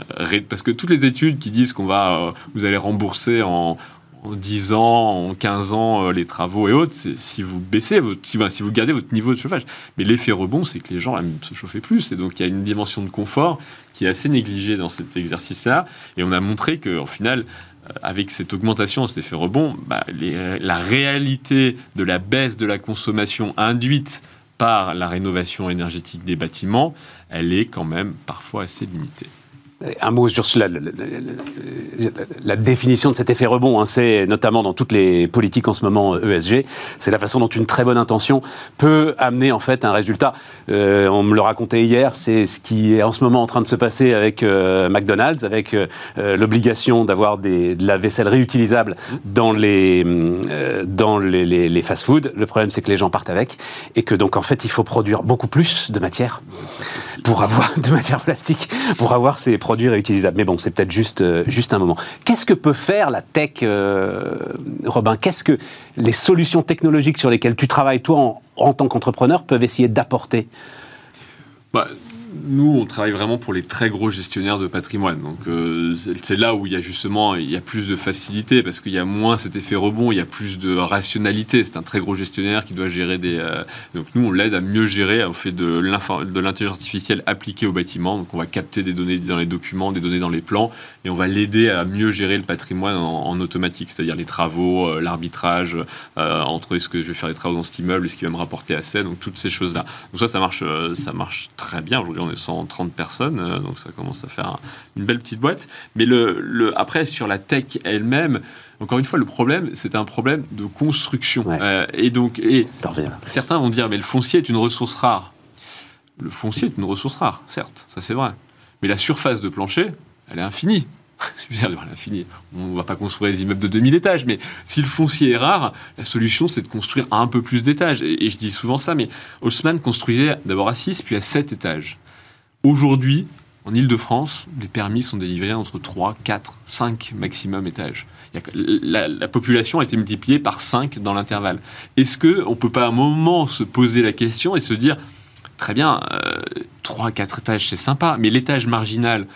parce que toutes les études qui disent qu'on va, euh, vous allez rembourser en en 10 ans, en 15 ans, euh, les travaux et autres, si vous baissez, votre, si, vous gardez votre niveau de chauffage. Mais l'effet rebond, c'est que les gens aiment se chauffer plus. Et donc, il y a une dimension de confort qui est assez négligée dans cet exercice-là. Et on a montré qu'en final, euh, avec cette augmentation, cet effet rebond, bah, la réalité de la baisse de la consommation induite par la rénovation énergétique des bâtiments, elle est quand même parfois assez limitée. Un mot sur cela, la, définition de cet effet rebond, hein, c'est notamment dans toutes les politiques en ce moment ESG, c'est la façon dont une très bonne intention peut amener en fait un résultat. Euh, on me le racontait hier, c'est ce qui est en ce moment en train de se passer avec euh, McDonald's, avec euh, l'obligation d'avoir de la vaisselle réutilisable dans les dans les, les fast-foods. Le problème, c'est que les gens partent avec et que donc en fait, il faut produire beaucoup plus de matière pour avoir de matière plastique pour avoir ces produits réutilisables. Mais bon, c'est peut-être juste, euh, juste un moment. Qu'est-ce que peut faire la tech, euh, Robin? Qu'est-ce que les solutions technologiques sur lesquelles tu travailles, toi, en, en tant qu'entrepreneur, peuvent essayer d'apporter? Bah, nous, on travaille vraiment pour les très gros gestionnaires de patrimoine. Donc, euh, c'est là où il y a justement il y a plus de facilité parce qu'il y a moins cet effet rebond, il y a plus de rationalité. C'est un très gros gestionnaire qui doit gérer des. Euh, donc, nous, on l'aide à mieux gérer. On fait de l'intelligence artificielle appliquée au bâtiment. Donc, on va capter des données dans les documents, des données dans les plans, et on va l'aider à mieux gérer le patrimoine en, automatique, c'est-à-dire les travaux, euh, l'arbitrage entre est-ce que je vais faire des travaux dans cet immeuble, est-ce qu'il va me rapporter assez. Donc, toutes ces choses-là. Donc, ça, ça marche, ça marche très bien. Aujourd'hui, on est 130 personnes, euh, donc ça commence à faire une belle petite boîte. Mais le, après, sur la tech elle-même, encore une fois, le problème, c'est un problème de construction. Euh, et donc, et certains vont dire, mais le foncier est une ressource rare. Le foncier est une ressource rare, certes, ça c'est vrai. Mais la surface de plancher, elle est infinie. On ne va pas construire des immeubles de 2000 étages, mais si le foncier est rare, la solution c'est de construire un peu plus d'étages. Et, je dis souvent ça, mais Haussmann construisait d'abord à 6 puis à 7 étages. Aujourd'hui, en Ile-de-France, les permis sont délivrés entre 3, 4, 5 maximum étages. La, population a été multipliée par 5 dans l'intervalle. Est-ce qu'on ne peut pas à un moment se poser la question et se dire, très bien, 3, euh, 4 étages c'est sympa, mais l'étage marginal,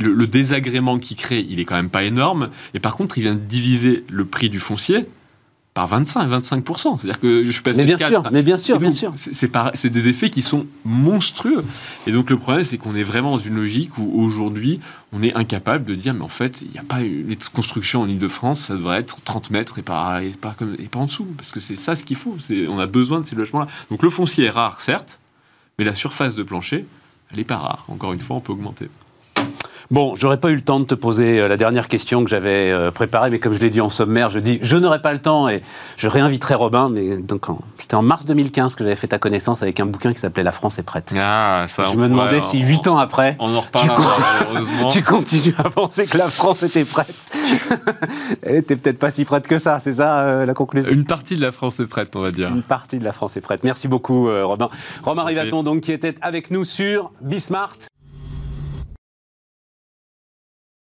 le, le désagrément qu'il crée, il est quand même pas énorme. Et par contre, il vient de diviser le prix du foncier par 25, 25%. C'est-à-dire que je passe mais bien sûr, mais bien sûr, bien sûr. C'est des effets qui sont monstrueux. Et donc le problème, c'est qu'on est vraiment dans une logique où aujourd'hui, on est incapable de dire, mais en fait, il n'y a pas les constructions en Ile-de-France, ça devrait être 30 mètres et pas, et pas, comme, et pas en dessous, parce que c'est ça ce qu'il faut. On a besoin de ces logements-là. Donc le foncier est rare, certes, mais la surface de plancher, elle n'est pas rare. Encore une fois, on peut augmenter. Bon, j'aurais pas eu le temps de te poser euh, la dernière question que j'avais euh, préparée, mais comme je l'ai dit en sommaire, je dis je n'aurai pas le temps et je réinviterai Robin. Mais donc c'était en mars 2015 que j'avais fait ta connaissance avec un bouquin qui s'appelait La France est prête. Ah, ça, je me demandais si huit ans après, on en malheureusement. tu continues à penser que la France était prête. Elle était peut-être pas si prête que ça, c'est ça euh, la conclusion? Une partie de la France est prête, on va dire. Une partie de la France est prête. Merci beaucoup, Robin. Romain Rivaton, donc qui était avec nous sur Bismart.